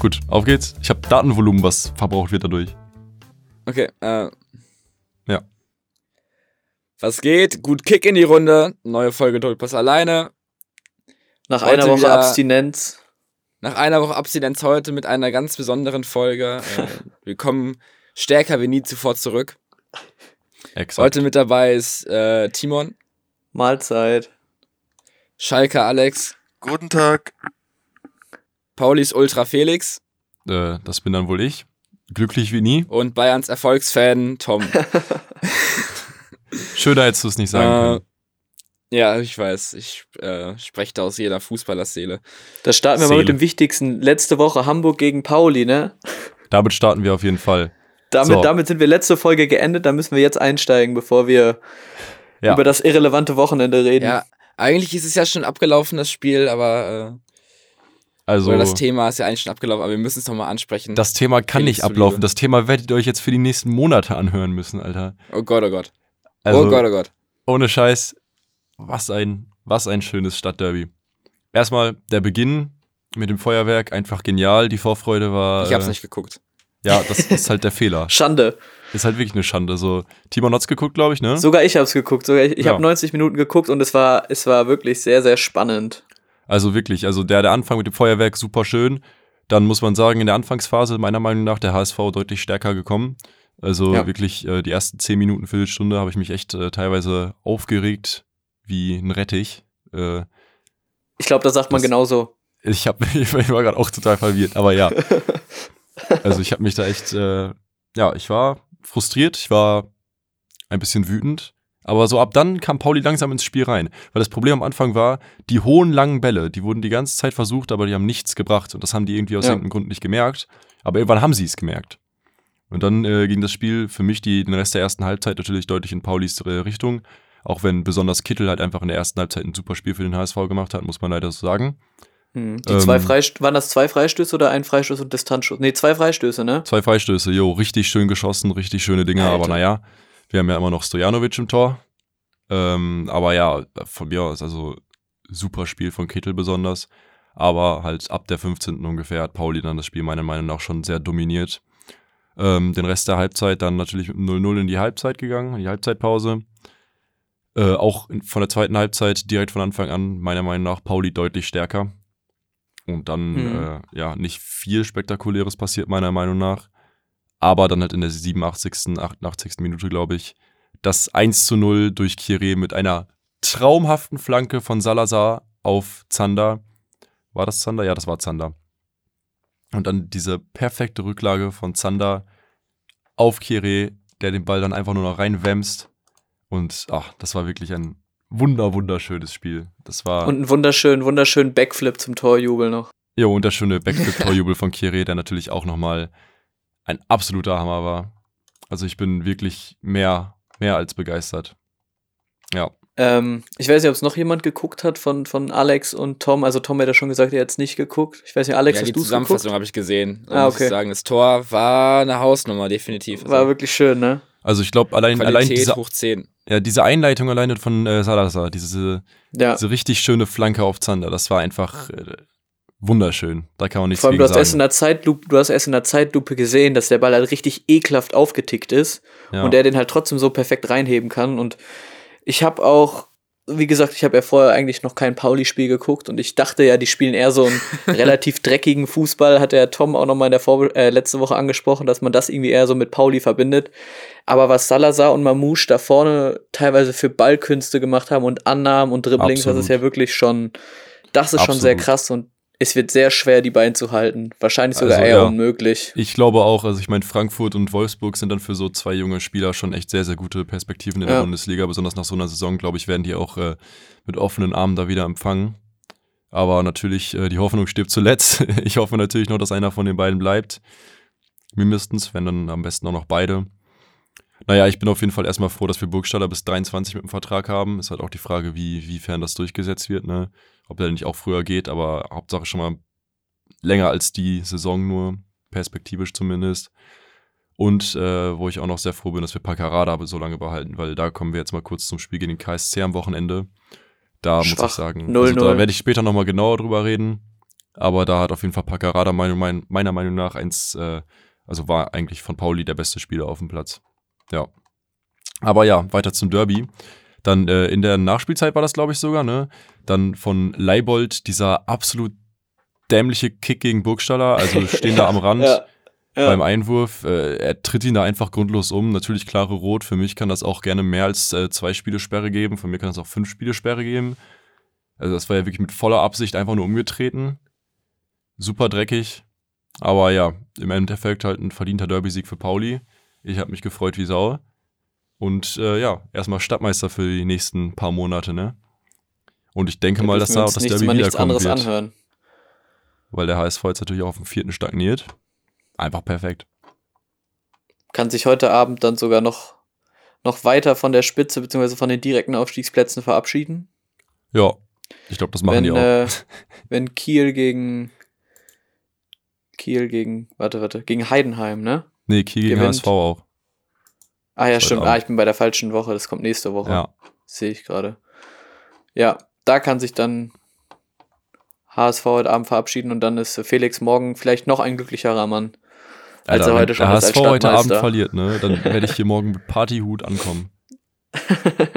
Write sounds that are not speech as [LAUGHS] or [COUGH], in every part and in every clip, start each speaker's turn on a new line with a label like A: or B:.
A: gut, auf geht's. Ich habe Datenvolumen, was verbraucht wird dadurch.
B: Okay, äh.
A: Ja.
B: Was geht? Gut Kick in die Runde. Neue Folge Doppelpass alleine.
C: Nach
B: Heute
C: einer Woche
B: wieder-
C: Abstinenz.
B: Nach einer Woche Abstinenz heute mit einer ganz besonderen Folge. Äh, [LAUGHS] wir kommen stärker wie nie zuvor zurück.
A: Exakt.
B: Heute mit dabei ist äh, Timon,
C: Mahlzeit.
B: Schalke Alex,
D: Guten Tag.
B: Paulis Ultra Felix
A: Äh, das bin dann wohl ich. Glücklich wie nie.
B: und Bayerns Erfolgsfan Tom. [LAUGHS]
A: Schöner hättest du es nicht sagen
B: Äh,
A: können.
B: ja, ich weiß. Ich äh, spreche da aus jeder Fußballerseele.
C: Da starten wir mal mit
A: Seele.
C: dem Wichtigsten. Letzte Woche Hamburg gegen Pauli, ne?
A: Damit starten wir auf jeden Fall.
C: Damit,
A: So.
C: damit sind wir letzte Folge geendet. Da müssen wir jetzt einsteigen, bevor wir
A: Ja.
C: über das irrelevante Wochenende reden.
B: Ja, eigentlich ist es ja schon abgelaufen, das Spiel, aber äh,
A: Also,
B: oder das Thema ist ja eigentlich schon abgelaufen, aber wir müssen es nochmal ansprechen.
A: das Thema kann nicht ablaufen. Das Thema werdet ihr euch jetzt für die nächsten Monate anhören müssen, Alter.
B: oh Gott, oh Gott.
A: Also,
B: oh Gott, oh Gott.
A: ohne Scheiß, was ein, was ein schönes Stadtderby. Erstmal der Beginn mit dem Feuerwerk, einfach genial. Die Vorfreude war.
B: Ich hab's
A: äh,
B: nicht geguckt.
A: Ja, das ist halt der Fehler. [LAUGHS]
C: Schande.
A: Ist halt wirklich eine Schande. So, Timon hat's geguckt, glaube ich, ne?
C: Sogar ich hab's geguckt. Sogar ich, ich
A: Ja.
C: habe 90 Minuten geguckt und es war, es war wirklich sehr, sehr spannend.
A: Also wirklich, also der, der Anfang mit dem Feuerwerk super schön. Dann muss man sagen, in der Anfangsphase meiner Meinung nach der HSV deutlich stärker gekommen. Also
C: Ja.
A: wirklich äh, die ersten 10 Minuten, Viertelstunde habe ich mich echt äh, teilweise aufgeregt wie ein Rettich. Äh,
C: Ich glaube, da sagt man
A: Das-
C: genauso.
A: ich, hab, [LAUGHS] ich war gerade auch total verwirrt, aber ja. [LAUGHS] Also ich habe mich da echt, äh, ja, ich war frustriert, ich war ein bisschen wütend. Aber so ab dann kam Pauli langsam ins Spiel rein. Weil das Problem am Anfang war, die hohen, langen Bälle, die wurden die ganze Zeit versucht, aber die haben nichts gebracht. Und das haben die irgendwie aus
C: Ja.
A: irgendeinem Grund nicht gemerkt. Aber irgendwann haben sie es gemerkt. Und dann äh, ging das Spiel für mich die, den Rest der ersten Halbzeit natürlich deutlich in Paulis äh, Richtung. Auch wenn besonders Kittel halt einfach in der ersten Halbzeit ein super Spiel für den HSV gemacht hat, muss man leider so sagen.
C: Hm. Die
A: Ähm,
C: zwei Freist waren das zwei Freistöße oder ein Freistoß und Distanzschuss? Nee, zwei Freistöße, ne?
A: Zwei Freistöße, jo, richtig schön geschossen, richtig schöne Dinger, aber naja, wir haben ja immer noch Stojanovic im Tor. Ähm, aber ja, von mir aus, also super Spiel von Kittel besonders. Aber halt ab der 15. ungefähr hat Pauli dann das Spiel meiner Meinung nach schon sehr dominiert. Ähm, den Rest der Halbzeit dann natürlich mit 0-0 in die Halbzeit gegangen, in die Halbzeitpause. Äh, auch von der zweiten Halbzeit direkt von Anfang an, meiner Meinung nach, Pauli deutlich stärker. Und dann,
C: Mhm.
A: äh, ja, nicht viel Spektakuläres passiert, meiner Meinung nach. Aber dann halt in der 87., 88. Minute, glaube ich, das 1 zu 0 durch Kire mit einer traumhaften Flanke von Salazar auf Zander. War das Zander? Ja, das war Zander. Und dann diese perfekte Rücklage von Zander auf Kire, der den Ball dann einfach nur noch reinwämst. Und ach, das war wirklich ein wunder, wunderschönes Spiel. Das war.
C: Und einen wunderschönen, wunderschönen Backflip zum Torjubel noch.
A: Ja, und der schöne Backflip-Torjubel [LAUGHS] von Kire, der natürlich auch nochmal ein absoluter Hammer war. Also ich bin wirklich mehr, mehr als begeistert. Ja.
C: Ähm, ich weiß nicht, ob es noch jemand geguckt hat von, von Alex und Tom. Also Tom hat ja schon gesagt, er hat es nicht geguckt. Ich weiß nicht, Alex,
B: ja, die
C: hast du es
B: Zusammenfassung habe ich gesehen.
C: Ah,
B: muss
C: okay.
B: ich sagen, das Tor war eine Hausnummer, definitiv. Also
C: War wirklich schön, ne?
A: Also ich glaube, allein, allein
B: Qualität
A: diese,
B: hoch 10.
A: ja, diese Einleitung alleine von äh, Salazar, diese,
C: Ja.
A: diese richtig schöne Flanke auf Zander, das war einfach äh, wunderschön. Da kann man nichts
C: Vor allem, du hast, erst in
A: sagen.
C: der Zeitlupe, du hast erst in der Zeitlupe gesehen, dass der Ball halt richtig ekelhaft aufgetickt ist
A: Ja.
C: und er den halt trotzdem so perfekt reinheben kann. Und ich habe auch, wie gesagt, ich habe ja vorher eigentlich noch kein Pauli-Spiel geguckt und ich dachte ja, die spielen eher so einen [LAUGHS] relativ dreckigen Fußball. Hat der Tom auch noch mal in der Vorbe äh, letzte Woche angesprochen, dass man das irgendwie eher so mit Pauli verbindet. Aber was Salazar und Mamouche da vorne teilweise für Ballkünste gemacht haben und Annahmen und Dribblings, das
A: Absolut.
C: ist ja wirklich schon, das ist schon sehr
A: Absolut.
C: krass und es wird sehr schwer, die beiden zu halten. Wahrscheinlich sogar
A: Also,
C: eher
A: ja.
C: unmöglich.
A: Ich glaube auch, also ich meine, Frankfurt und Wolfsburg sind dann für so zwei junge Spieler schon echt sehr, sehr gute Perspektiven in der
C: Ja.
A: Bundesliga. Besonders nach so einer Saison, glaube ich, werden die auch äh, mit offenen Armen da wieder empfangen. Aber natürlich, äh, die Hoffnung stirbt zuletzt. [LAUGHS] Ich hoffe natürlich noch, dass einer von den beiden bleibt. Mindestens, wenn dann am besten auch noch beide. Naja, ich bin auf jeden Fall erstmal froh, dass wir Burgstaller bis 23 mit dem Vertrag haben. Ist halt auch die Frage, wie, wiefern das durchgesetzt wird, ne? Ob der nicht auch früher geht, aber Hauptsache schon mal länger als die Saison nur, perspektivisch zumindest. Und äh, wo ich auch noch sehr froh bin, dass wir Paccarada so lange behalten, weil da kommen wir jetzt mal kurz zum Spiel gegen den KSC am Wochenende. Da muss
C: Schwach.
A: ich sagen,
C: 0-0.
A: also da werde ich später nochmal genauer drüber reden. Aber da hat auf jeden Fall Paccarada meiner, meiner Meinung nach eins, äh, also war eigentlich von Pauli der beste Spieler auf dem Platz. Ja. Aber ja, weiter zum Derby. Dann äh, in der Nachspielzeit war das, glaube ich, sogar, ne? Dann von Leibold dieser absolut dämliche Kick gegen Burgstaller, also [LAUGHS] stehen da am Rand.
C: Ja. Ja.
A: beim Einwurf. Äh, er tritt ihn da einfach grundlos um. Natürlich klare Rot. Für mich kann das auch gerne mehr als äh, zwei Spiele Sperre geben. Von mir kann es auch fünf Spiele Sperre geben. Also das war ja wirklich mit voller Absicht einfach nur umgetreten. Super dreckig. Aber ja, im Endeffekt halt ein verdienter Derby-Sieg für Pauli. Ich habe mich gefreut wie Sau. Und äh, ja, erstmal Stadtmeister für die nächsten paar Monate, ne? Und ich denke
C: Da
A: mal, dass da auch das Derby
C: mal nichts anderes
A: wird.
C: anhören.
A: Weil der HSV jetzt natürlich auch auf dem vierten stagniert. Einfach perfekt.
C: Kann sich heute Abend dann sogar noch, noch weiter von der Spitze bzw. von den direkten Aufstiegsplätzen verabschieden.
A: Ja, ich glaube, das machen
C: wenn,
A: die auch.
C: Äh, [LAUGHS] wenn Kiel gegen Kiel gegen, warte, warte, gegen Heidenheim, ne?
A: nee, Kiel gegen
C: gewinnt.
A: HSV auch.
C: Ah ja, stimmt.
A: Abend.
C: Ah, ich bin bei der falschen Woche. Das kommt nächste Woche.
A: Ja.
C: Sehe ich gerade. Ja, da kann sich dann HSV heute Abend verabschieden und dann ist Felix morgen vielleicht noch ein glücklicherer Mann. Als
A: Alter,
C: er heute
A: wenn
C: schon
A: der HSV heute Abend verliert, ne, dann werde ich hier morgen mit Partyhut ankommen. [LAUGHS]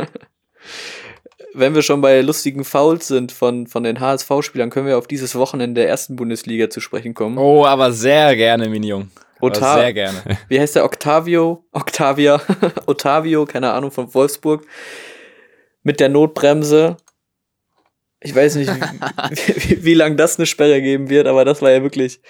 C: Wenn wir schon bei lustigen Fouls sind von, von den HSV-Spielern, können wir auf dieses Wochenende der ersten Bundesliga zu sprechen kommen.
B: Oh, aber sehr gerne, Minion. Aber
C: Ota-
B: Sehr gerne. [LAUGHS]
C: Wie heißt der? Octavio? Octavia? [LAUGHS] Otavio, keine Ahnung, von Wolfsburg. Mit der Notbremse. Ich weiß nicht, wie, [LAUGHS] wie, wie lange das eine Sperre geben wird, aber das war ja wirklich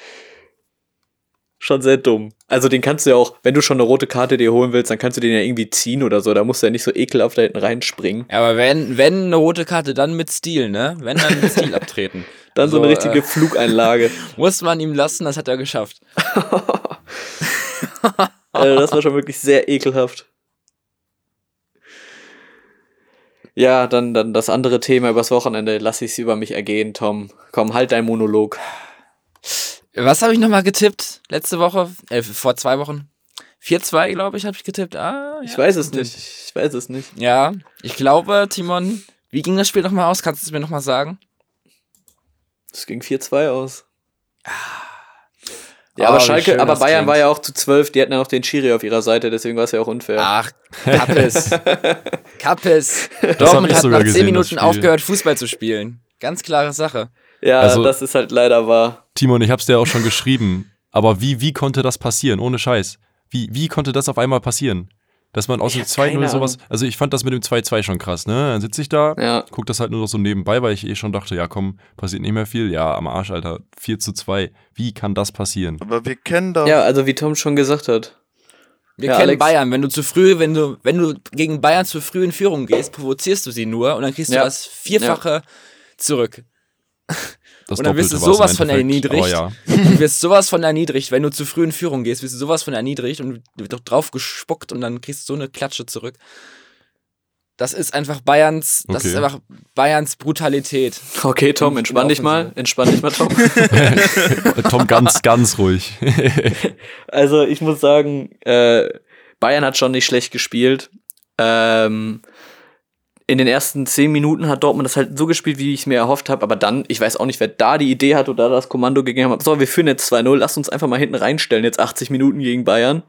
C: schon sehr dumm. Also den kannst du ja auch, wenn du schon eine rote Karte dir holen willst, dann kannst du den ja irgendwie ziehen oder so. Da musst du ja nicht so ekelhaft da hinten reinspringen.
B: Ja, aber wenn, wenn eine rote Karte, dann mit Stil, ne? Wenn dann mit Stil abtreten.
C: Dann so,
B: So,
C: eine richtige
B: äh,
C: Flugeinlage.
B: Muss man ihm lassen, das hat er geschafft. [LAUGHS]
C: Also das war schon wirklich sehr ekelhaft. Ja, dann, dann das andere Thema übers Wochenende. Lass ich es über mich ergehen, Tom. Komm, halt dein Monolog.
B: Was habe ich nochmal getippt? Letzte Woche? Äh, vor zwei Wochen? 4-2, glaube ich, habe ich getippt. Ah,
C: Ich
B: ja,
C: weiß es nicht. Ich weiß es nicht.
B: Ja, ich glaube, Timon, wie ging das Spiel nochmal aus? Kannst du es mir nochmal sagen?
C: Es ging 4-2 aus. Ja, aber
B: wie
C: Schalke,
B: schön
C: aber Bayern
B: klingt.
C: war ja auch zu 12. Die hatten ja noch den Schiri auf ihrer Seite, deswegen war es ja auch unfair.
B: Ach, [LAUGHS] Kappes. Kappes. Dortmund hat
A: sogar
B: nach 10
A: gesehen, das
B: Minuten aufgehört, Fußball zu spielen. Ganz klare Sache.
C: ja,
A: also-
C: das ist halt leider wahr.
A: Timon, ich hab's dir auch schon geschrieben. Aber wie, wie konnte das passieren? Ohne Scheiß. Wie, wie konnte das auf einmal passieren? Dass man aus dem
C: hab keine
A: 2-0 sowas. Also ich fand das mit dem 2-2 schon krass, ne? Dann sitze ich da,
C: Ja.
A: guck das halt nur noch so nebenbei, weil ich eh schon dachte, ja komm, passiert nicht mehr viel. Ja, am Arsch, Alter. 4 zu 2. Wie kann das passieren?
D: Aber wir kennen doch.
C: Ja, also wie Tom schon gesagt hat.
B: Wir
C: Ja,
B: kennen
C: Alex.
B: Bayern. Wenn du zu früh, wenn du, wenn du gegen Bayern zu früh in Führung gehst, provozierst du sie nur und dann kriegst
C: Ja.
B: du das Vierfache zurück.
A: Das
B: Und dann wirst du sowas von erniedrigt.
A: Aber ja. [LAUGHS]
B: Du wirst sowas von erniedrigt, wenn du zu früh in Führung gehst, wirst du sowas von erniedrigt und wird doch drauf gespuckt und dann kriegst du so eine Klatsche zurück. Das ist einfach Bayerns, das
A: Okay.
B: ist einfach Bayerns Brutalität.
C: Okay, Tom, entspann dich mal. Entspann dich mal, Tom. [LAUGHS] [LAUGHS]
A: Tom, ganz, ganz ruhig.
C: Also ich muss sagen, äh, Bayern hat schon nicht schlecht gespielt. Ähm, in den ersten zehn Minuten hat Dortmund das halt so gespielt, wie ich es mir erhofft habe. Aber dann, ich weiß auch nicht, wer da die Idee hat oder das Kommando gegeben hat. So, wir führen jetzt 2-0, lass uns einfach mal hinten reinstellen, jetzt 80 Minuten gegen Bayern.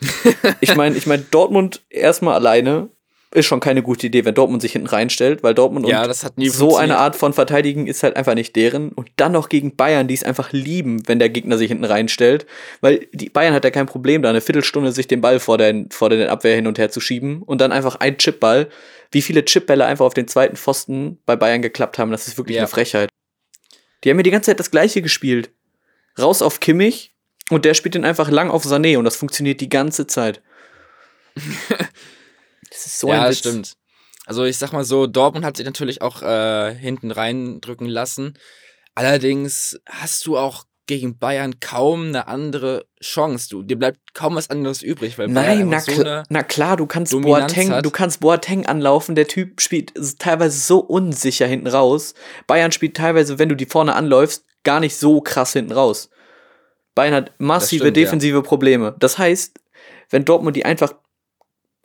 C: [LAUGHS] ich meine, ich mein, Dortmund erstmal alleine ist schon keine gute Idee, wenn Dortmund sich hinten reinstellt, weil Dortmund
B: Ja,
C: und
B: das hat nie
C: so eine Art von Verteidigen ist halt einfach nicht deren. Und dann noch gegen Bayern, die es einfach lieben, wenn der Gegner sich hinten reinstellt. Weil die Bayern hat ja kein Problem, da eine Viertelstunde sich den Ball vor, den, vor den Abwehr hin und her zu schieben und dann einfach ein Chipball. Wie viele Chipbälle einfach auf den zweiten Pfosten bei Bayern geklappt haben, das ist wirklich
B: Ja.
C: eine Frechheit. Die haben mir die ganze Zeit das Gleiche gespielt. Raus auf Kimmich und der spielt den einfach lang auf Sané und das funktioniert die ganze Zeit. [LAUGHS] Das ist so
B: ja,
C: ein Witz.
B: stimmt. Also ich sag mal so, Dortmund hat sich natürlich auch äh, hinten reindrücken lassen. Allerdings hast du auch gegen Bayern kaum eine andere Chance. Du, dir bleibt kaum was anderes übrig, weil Bayern
C: Nein, na,
B: so eine,
C: na klar, du kannst
B: Dominanz
C: Boateng,
B: hat.
C: du kannst Boateng anlaufen, der Typ spielt teilweise so unsicher hinten raus. Bayern spielt teilweise, wenn du die vorne anläufst, gar nicht so krass hinten raus. Bayern hat massive
B: stimmt, ja.
C: defensive Probleme. Das heißt, wenn Dortmund die einfach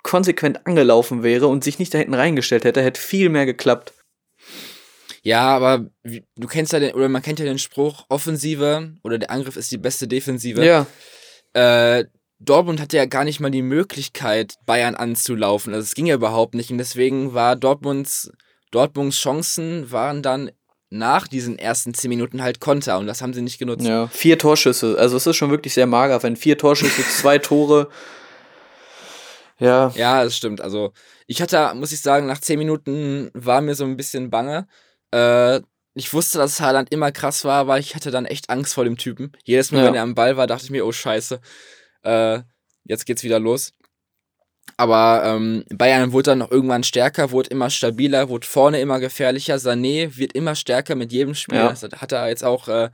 C: konsequent angelaufen wäre und sich nicht da hinten reingestellt hätte, hätte viel mehr geklappt.
B: Ja, aber du kennst ja den, oder man kennt ja den Spruch, Offensive oder der Angriff ist die beste Defensive.
C: Ja,
B: Äh, Dortmund hatte ja gar nicht mal die Möglichkeit, Bayern anzulaufen. Also es ging ja überhaupt nicht. Und deswegen war Dortmunds, Dortmunds Chancen waren dann nach diesen ersten zehn Minuten halt Konter und das haben sie nicht genutzt.
C: ja. Vier Torschüsse. Also es ist schon wirklich sehr mager, wenn vier Torschüsse, [LAUGHS] zwei Tore. Ja,
B: Ja, das stimmt. Also ich hatte, muss ich sagen, nach zehn Minuten war mir so ein bisschen bange. Äh, ich wusste, dass Haaland immer krass war, aber ich hatte dann echt Angst vor dem Typen. Jedes Mal,
C: Ja.
B: wenn er am Ball war, dachte ich mir, oh scheiße, äh, jetzt geht's wieder los. Aber ähm, Bayern wurde dann noch irgendwann stärker, wurde immer stabiler, wurde vorne immer gefährlicher. Sané wird immer stärker mit jedem Spiel.
C: Ja.
B: Das hat er jetzt auch äh,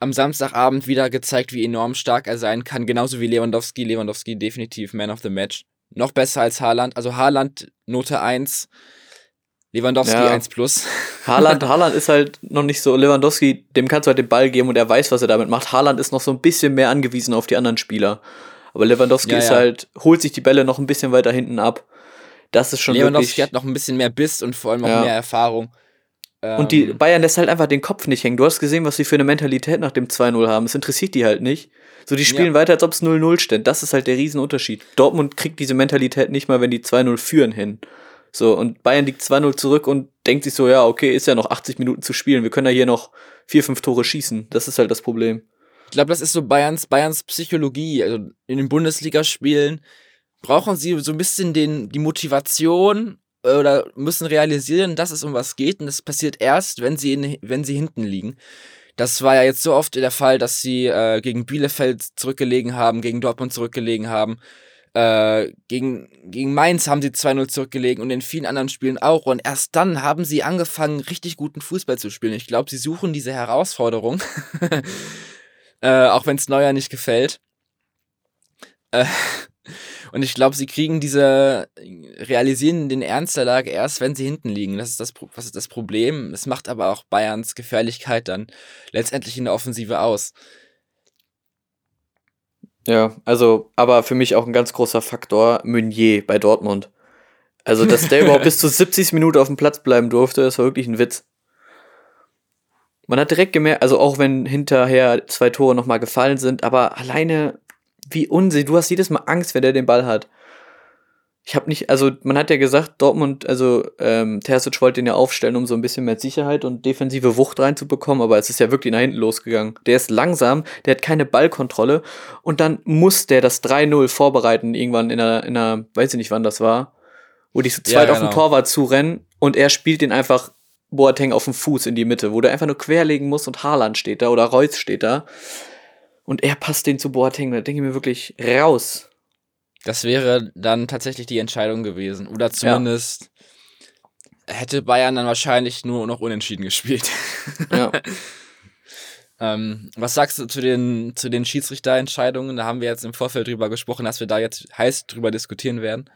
B: am Samstagabend wieder gezeigt, wie enorm stark er sein kann. Genauso wie Lewandowski. Lewandowski definitiv Man of the Match. Noch besser als Haaland. Also Haaland Note 1, Lewandowski
C: Ja.
B: 1 plus. [LAUGHS]
C: Haaland, Haaland ist halt noch nicht so. Lewandowski, dem kannst du halt den Ball geben und er weiß, was er damit macht. Haaland ist noch so ein bisschen mehr angewiesen auf die anderen Spieler. Aber Lewandowski
B: Ja,
C: ist
B: ja.
C: halt, holt sich die Bälle noch ein bisschen weiter hinten ab. Das ist schon
B: Lewandowski
C: wirklich.
B: hat noch ein bisschen mehr Biss und vor allem auch mehr Erfahrung.
C: Und die
B: Ähm,
C: Bayern lässt halt einfach den Kopf nicht hängen. Du hast gesehen, was sie für eine Mentalität nach dem 2-0 haben. Es interessiert die halt nicht. So, die spielen
B: Ja.
C: weiter, als ob es 0-0 steht. Das ist halt der Riesenunterschied. Dortmund kriegt diese Mentalität nicht mal, wenn die 2-0 führen hin. So, und Bayern liegt 2-0 zurück und denkt sich so, ja, okay, ist ja noch 80 Minuten zu spielen. Wir können ja hier noch vier, fünf Tore schießen. Das ist halt das Problem.
B: Ich glaube, das ist so Bayerns, Bayerns Psychologie. Also in den Bundesligaspielen brauchen sie so ein bisschen den, die Motivation oder müssen realisieren, dass es um was geht. Und das passiert erst, wenn sie, in, wenn sie hinten liegen. Das war ja jetzt so oft der Fall, dass sie äh, gegen Bielefeld zurückgelegen haben, gegen Dortmund zurückgelegen haben. Äh, gegen, gegen Mainz haben sie 2-0 zurückgelegen und in vielen anderen Spielen auch. Und erst dann haben sie angefangen, richtig guten Fußball zu spielen. Ich glaube, sie suchen diese Herausforderung. [LAUGHS] äh, auch wenn es Neuer nicht gefällt. Äh, und ich glaube, sie kriegen diese, realisieren den Ernst der Lage erst, wenn sie hinten liegen. Das ist das, was ist das Problem. Es macht aber auch Bayerns Gefährlichkeit dann letztendlich in der Offensive aus.
C: Ja, also, aber für mich auch ein ganz großer Faktor, Meunier bei Dortmund. Also, dass der [LAUGHS] überhaupt bis zur 70. Minute auf dem Platz bleiben durfte, das war wirklich ein Witz. Man hat direkt gemerkt, also auch wenn hinterher zwei Tore nochmal gefallen sind, aber alleine, wie unsicher, du hast jedes Mal Angst, wenn der den Ball hat. Ich habe nicht, also man hat ja gesagt, Dortmund, also ähm, Terzic wollte ihn ja aufstellen, um so ein bisschen mehr Sicherheit und defensive Wucht reinzubekommen, aber es ist ja wirklich nach hinten losgegangen. Der ist langsam, der hat keine Ballkontrolle und dann muss der das 3-0 vorbereiten, irgendwann in einer, in einer, weiß ich nicht wann das war, wo die zu
B: Ja,
C: zweit auf den
B: genau.
C: Torwart zurennen und er spielt den einfach Boateng auf den Fuß in die Mitte, wo der einfach nur querlegen muss und Haaland steht da oder Reus steht da. Und er passt den zu Boateng. Da denke ich mir wirklich raus.
B: Das wäre dann tatsächlich die Entscheidung gewesen. Oder zumindest hätte Bayern dann wahrscheinlich nur noch unentschieden gespielt.
C: Ja. [LAUGHS]
B: ähm, was sagst du zu den, zu den Schiedsrichterentscheidungen? Da haben wir jetzt im Vorfeld drüber gesprochen, dass wir da jetzt heiß drüber diskutieren werden.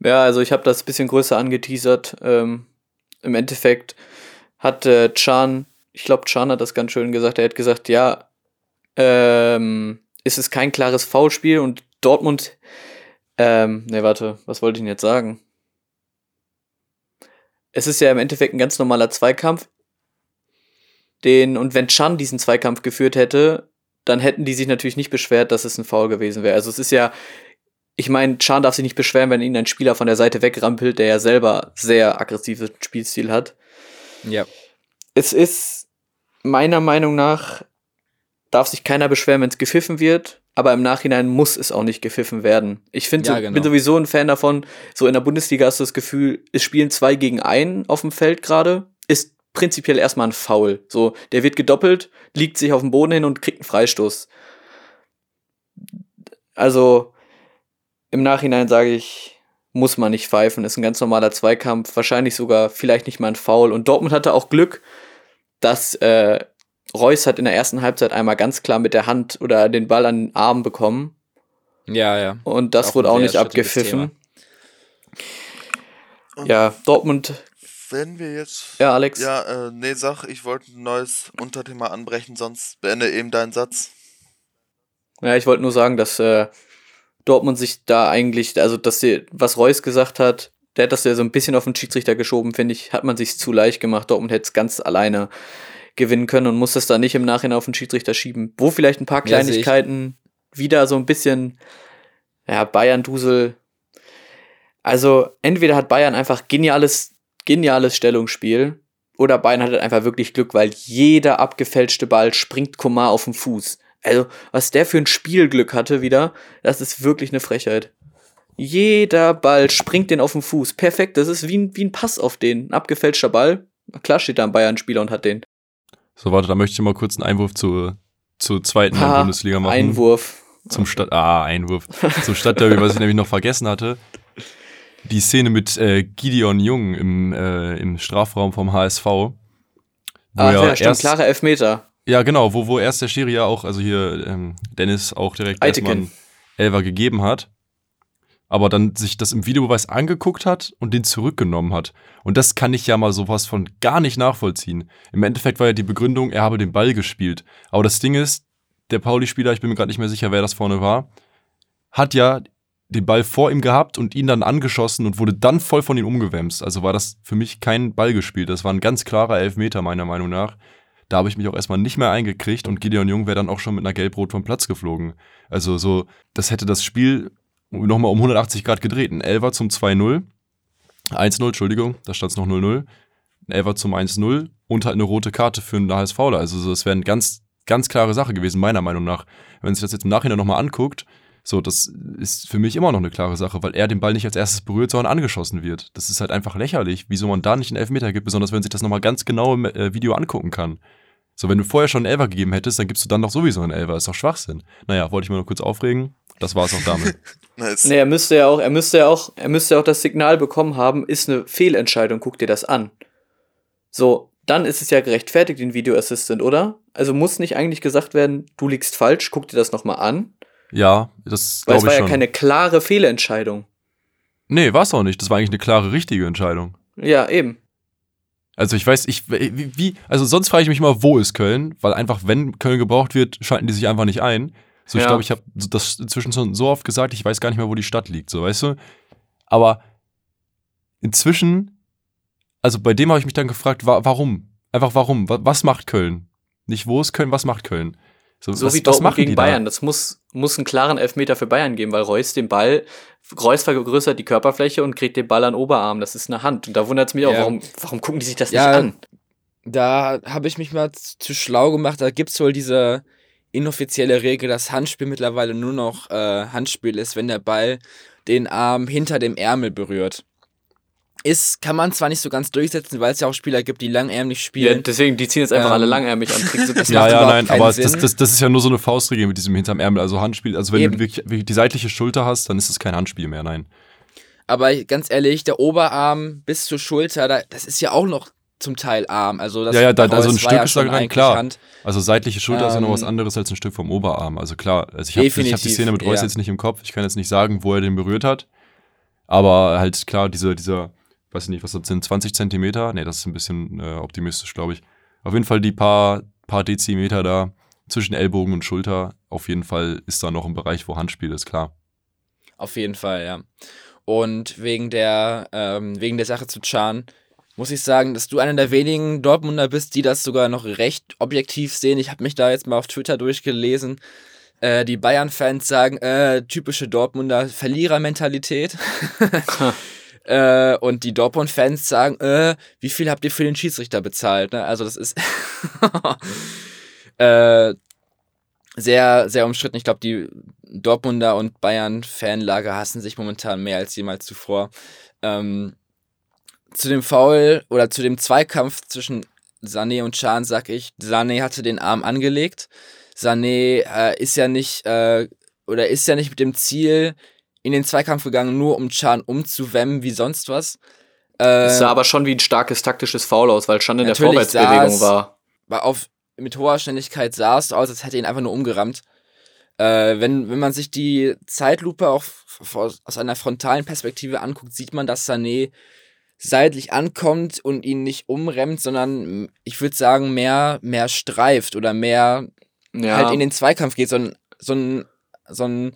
C: Ja, also ich habe das ein bisschen größer angeteasert. Ähm, Im Endeffekt hat äh, Chan, ich glaube, Chan hat das ganz schön gesagt, er hat gesagt, ja, ähm, ist es kein klares Foulspiel und Dortmund, ähm, ne, warte, was wollte ich denn jetzt sagen? Es ist ja im Endeffekt ein ganz normaler Zweikampf. Den, und wenn Chan diesen Zweikampf geführt hätte, dann hätten die sich natürlich nicht beschwert, dass es ein Foul gewesen wäre. Also es ist ja, ich meine, Chan darf sich nicht beschweren, wenn ihn ein Spieler von der Seite wegrampelt, der ja selber sehr aggressiven Spielstil hat.
B: Ja.
C: Es ist meiner Meinung nach, darf sich keiner beschweren, wenn es gepfiffen wird, aber im Nachhinein muss es auch nicht gepfiffen werden. Ich finde,
B: Ja,
C: so,
B: genau.
C: bin sowieso ein Fan davon, so in der Bundesliga hast du das Gefühl, es spielen zwei gegen einen auf dem Feld gerade, ist prinzipiell erstmal ein Foul. So, der wird gedoppelt, liegt sich auf dem Boden hin und kriegt einen Freistoß. Also, im Nachhinein sage ich, muss man nicht pfeifen. Ist ein ganz normaler Zweikampf. Wahrscheinlich sogar vielleicht nicht mal ein Foul. Und Dortmund hatte auch Glück, dass äh, Reus hat in der ersten Halbzeit einmal ganz klar mit der Hand oder den Ball an den Arm bekommen.
B: Ja, ja.
C: Und das
B: Auch
C: wurde auch nicht abgepfiffen. Ja, Dortmund.
D: Wenn wir jetzt.
C: Ja, Alex.
D: Ja, äh, nee, sag, ich wollte ein neues Unterthema anbrechen, sonst beende eben deinen Satz.
C: Ja, ich wollte nur sagen, dass äh, Dortmund sich da eigentlich, also dass sie, was Reus gesagt hat, der hat das ja so ein bisschen auf den Schiedsrichter geschoben, finde ich, hat man sich zu leicht gemacht. Dortmund hätte es ganz alleine gewinnen können und muss das da nicht im Nachhinein auf den Schiedsrichter schieben. Wo vielleicht ein paar
B: Ja.
C: Kleinigkeiten wieder so ein bisschen, ja, Bayern-Dusel. Also entweder hat Bayern einfach geniales, geniales Stellungsspiel oder Bayern hat halt einfach wirklich Glück, weil jeder abgefälschte Ball springt Komar auf den Fuß. Also, was der für ein Spielglück hatte wieder, das ist wirklich eine Frechheit. Jeder Ball springt den auf den Fuß. Perfekt, das ist wie ein, wie ein Pass auf den. Ein abgefälschter Ball. Klar steht da ein Bayern-Spieler und hat den.
A: So, warte, da möchte ich mal kurz einen Einwurf zur, zur zweiten
C: Ha,
A: Bundesliga machen.
C: Einwurf.
A: Zum Stadt, ah, Einwurf. Zum Stadtderby, was ich nämlich noch vergessen hatte. Die Szene mit äh, Gideon Jung im, äh, im Strafraum vom HSV. Wo
C: Ach ja, stimmt,
A: erst,
C: klarer Elfmeter.
A: ja, genau, wo, wo erst der Schiri ja auch, also hier ähm, Dennis auch direkt
C: Eitekin.
A: Elfer gegeben hat. Aber dann sich das im Videobeweis angeguckt hat und den zurückgenommen hat. Und das kann ich ja mal sowas von gar nicht nachvollziehen. Im Endeffekt war ja die Begründung, er habe den Ball gespielt. Aber das Ding ist, der Pauli-Spieler, ich bin mir gerade nicht mehr sicher, wer das vorne war, hat ja den Ball vor ihm gehabt und ihn dann angeschossen und wurde dann voll von ihm umgewämst. Also war das für mich kein Ball gespielt. Das war ein ganz klarer Elfmeter, meiner Meinung nach. Da habe ich mich auch erstmal nicht mehr eingekriegt und Gideon Jung wäre dann auch schon mit einer Gelbrot vom Platz geflogen. Also so, das hätte das Spiel nochmal um 180 Grad gedreht. Ein Elfer zum 2-0. 1-0, Entschuldigung, da stand es noch 0-0. Ein Elfer zum 1-0 und halt eine rote Karte für einen HSVler. Also so, das wäre eine ganz, ganz klare Sache gewesen, meiner Meinung nach. Wenn sich das jetzt im Nachhinein nochmal anguckt, so, das ist für mich immer noch eine klare Sache, weil er den Ball nicht als erstes berührt, sondern angeschossen wird. Das ist halt einfach lächerlich, wieso man da nicht einen Elfmeter gibt, besonders wenn sich das nochmal ganz genau im äh, Video angucken kann. So, wenn du vorher schon einen Elfer gegeben hättest, dann gibst du dann doch sowieso einen Elfer. Ist doch Schwachsinn. Naja, wollte ich mal noch kurz aufregen. Das war es auch damit. [LAUGHS]
D: Nice.
C: Nee, er müsste ja auch, er müsste ja auch, er müsste ja auch das Signal bekommen haben, ist eine Fehlentscheidung, guck dir das an. So, dann ist es ja gerechtfertigt, den Video Assistant, oder? Also muss nicht eigentlich gesagt werden, du liegst falsch, guck dir das nochmal an.
A: Ja, das
C: Weil es
A: glaube
C: war
A: ich
C: ja
A: schon.
C: keine klare Fehlentscheidung.
A: nee, war es auch nicht. Das war eigentlich eine klare, richtige Entscheidung.
C: Ja, eben.
A: Also ich weiß, ich, wie, wie- also sonst frage ich mich immer, wo ist Köln? Weil einfach, wenn Köln gebraucht wird, schalten die sich einfach nicht ein. So, ich
C: Ja.
A: glaube, ich habe das inzwischen schon so oft gesagt, ich weiß gar nicht mehr, wo die Stadt liegt, so, weißt du? Aber inzwischen, also bei dem habe ich mich dann gefragt, wa warum? Einfach warum? Wa was macht Köln? Nicht wo ist Köln, was macht Köln?
C: So
A: was,
C: wie Dortmund gegen Bayern. Das muss, muss einen klaren Elfmeter für Bayern geben, weil Reus den Ball, Reus vergrößert die Körperfläche und kriegt den Ball an den Oberarm. Das ist eine Hand. Und da wundert es mich auch,
B: Ja.
C: warum, warum gucken die sich das
B: Ja,
C: nicht an?
B: Da habe ich mich mal zu schlau gemacht. Da gibt es wohl diese inoffizielle Regel, dass Handspiel mittlerweile nur noch äh, Handspiel ist, wenn der Ball den Arm hinter dem Ärmel berührt. Ist, kann man zwar nicht so ganz durchsetzen, weil es ja auch Spieler gibt, die langärmlich
C: Ja,
B: spielen.
C: deswegen, die ziehen jetzt einfach
B: Ähm,
C: alle langärmig an. Kriegst du [LAUGHS] das
A: Ja, ja, nein, aber das, das, das ist ja nur so eine Faustregel mit diesem hinterm Ärmel, also Handspiel. Also wenn
B: Eben.
A: du wirklich, wirklich die seitliche Schulter hast, dann ist es kein Handspiel mehr, nein.
B: Aber ganz ehrlich, der Oberarm bis zur Schulter, da, das ist ja auch noch zum Teil Arm. Also das
A: Ja, ja, da- also ein Stück
B: ja
A: ist da rein, klar.
B: Hand.
A: Also seitliche Schulter ist ja noch was
B: Ähm,
A: anderes als ein Stück vom Oberarm. Also klar, also ich habe ich hab die Szene mit Reus
B: ja.
A: jetzt nicht im Kopf. Ich kann jetzt nicht sagen, wo er den berührt hat. Aber halt klar, diese, dieser, weiß ich nicht, was das sind, 20 Zentimeter? Nee, das ist ein bisschen äh, optimistisch, glaube ich. Auf jeden Fall die paar, paar Dezimeter da zwischen Ellbogen und Schulter. Auf jeden Fall ist da noch ein Bereich, wo Handspiel ist, klar.
B: Auf jeden Fall, ja. Und wegen der, ähm, wegen der Sache zu Chan muss ich sagen, dass du einer der wenigen Dortmunder bist, die das sogar noch recht objektiv sehen. Ich habe mich da jetzt mal auf Twitter durchgelesen. Äh, die Bayern-Fans sagen, äh, typische Dortmunder Verlierermentalität. [LAUGHS] [LAUGHS] äh, und die Dortmund-Fans sagen, äh, wie viel habt ihr für den Schiedsrichter bezahlt? Ne? Also das ist [LAUGHS] äh, sehr, sehr umstritten. Ich glaube, die Dortmunder und Bayern-Fanlager hassen sich momentan mehr als jemals zuvor. Ähm, zu dem Foul oder zu dem Zweikampf zwischen Sané und Chan sag ich, Sané hatte den Arm angelegt. Sané äh, ist ja nicht äh, oder ist ja nicht mit dem Ziel in den Zweikampf gegangen, nur um Chan umzuwemmen wie sonst was. Äh,
C: Es sah aber schon wie ein starkes taktisches Foul aus, weil Chan in der Vorwärtsbewegung war.
B: war auf, mit hoher Schnelligkeit sah es aus, als hätte ihn einfach nur umgerammt. Äh, wenn, wenn man sich die Zeitlupe auch aus einer frontalen Perspektive anguckt, sieht man, dass Sané seitlich ankommt und ihn nicht umremmt, sondern ich würde sagen, mehr, mehr streift oder mehr
C: Ja,
B: halt in den Zweikampf geht. So ein, so ein, so ein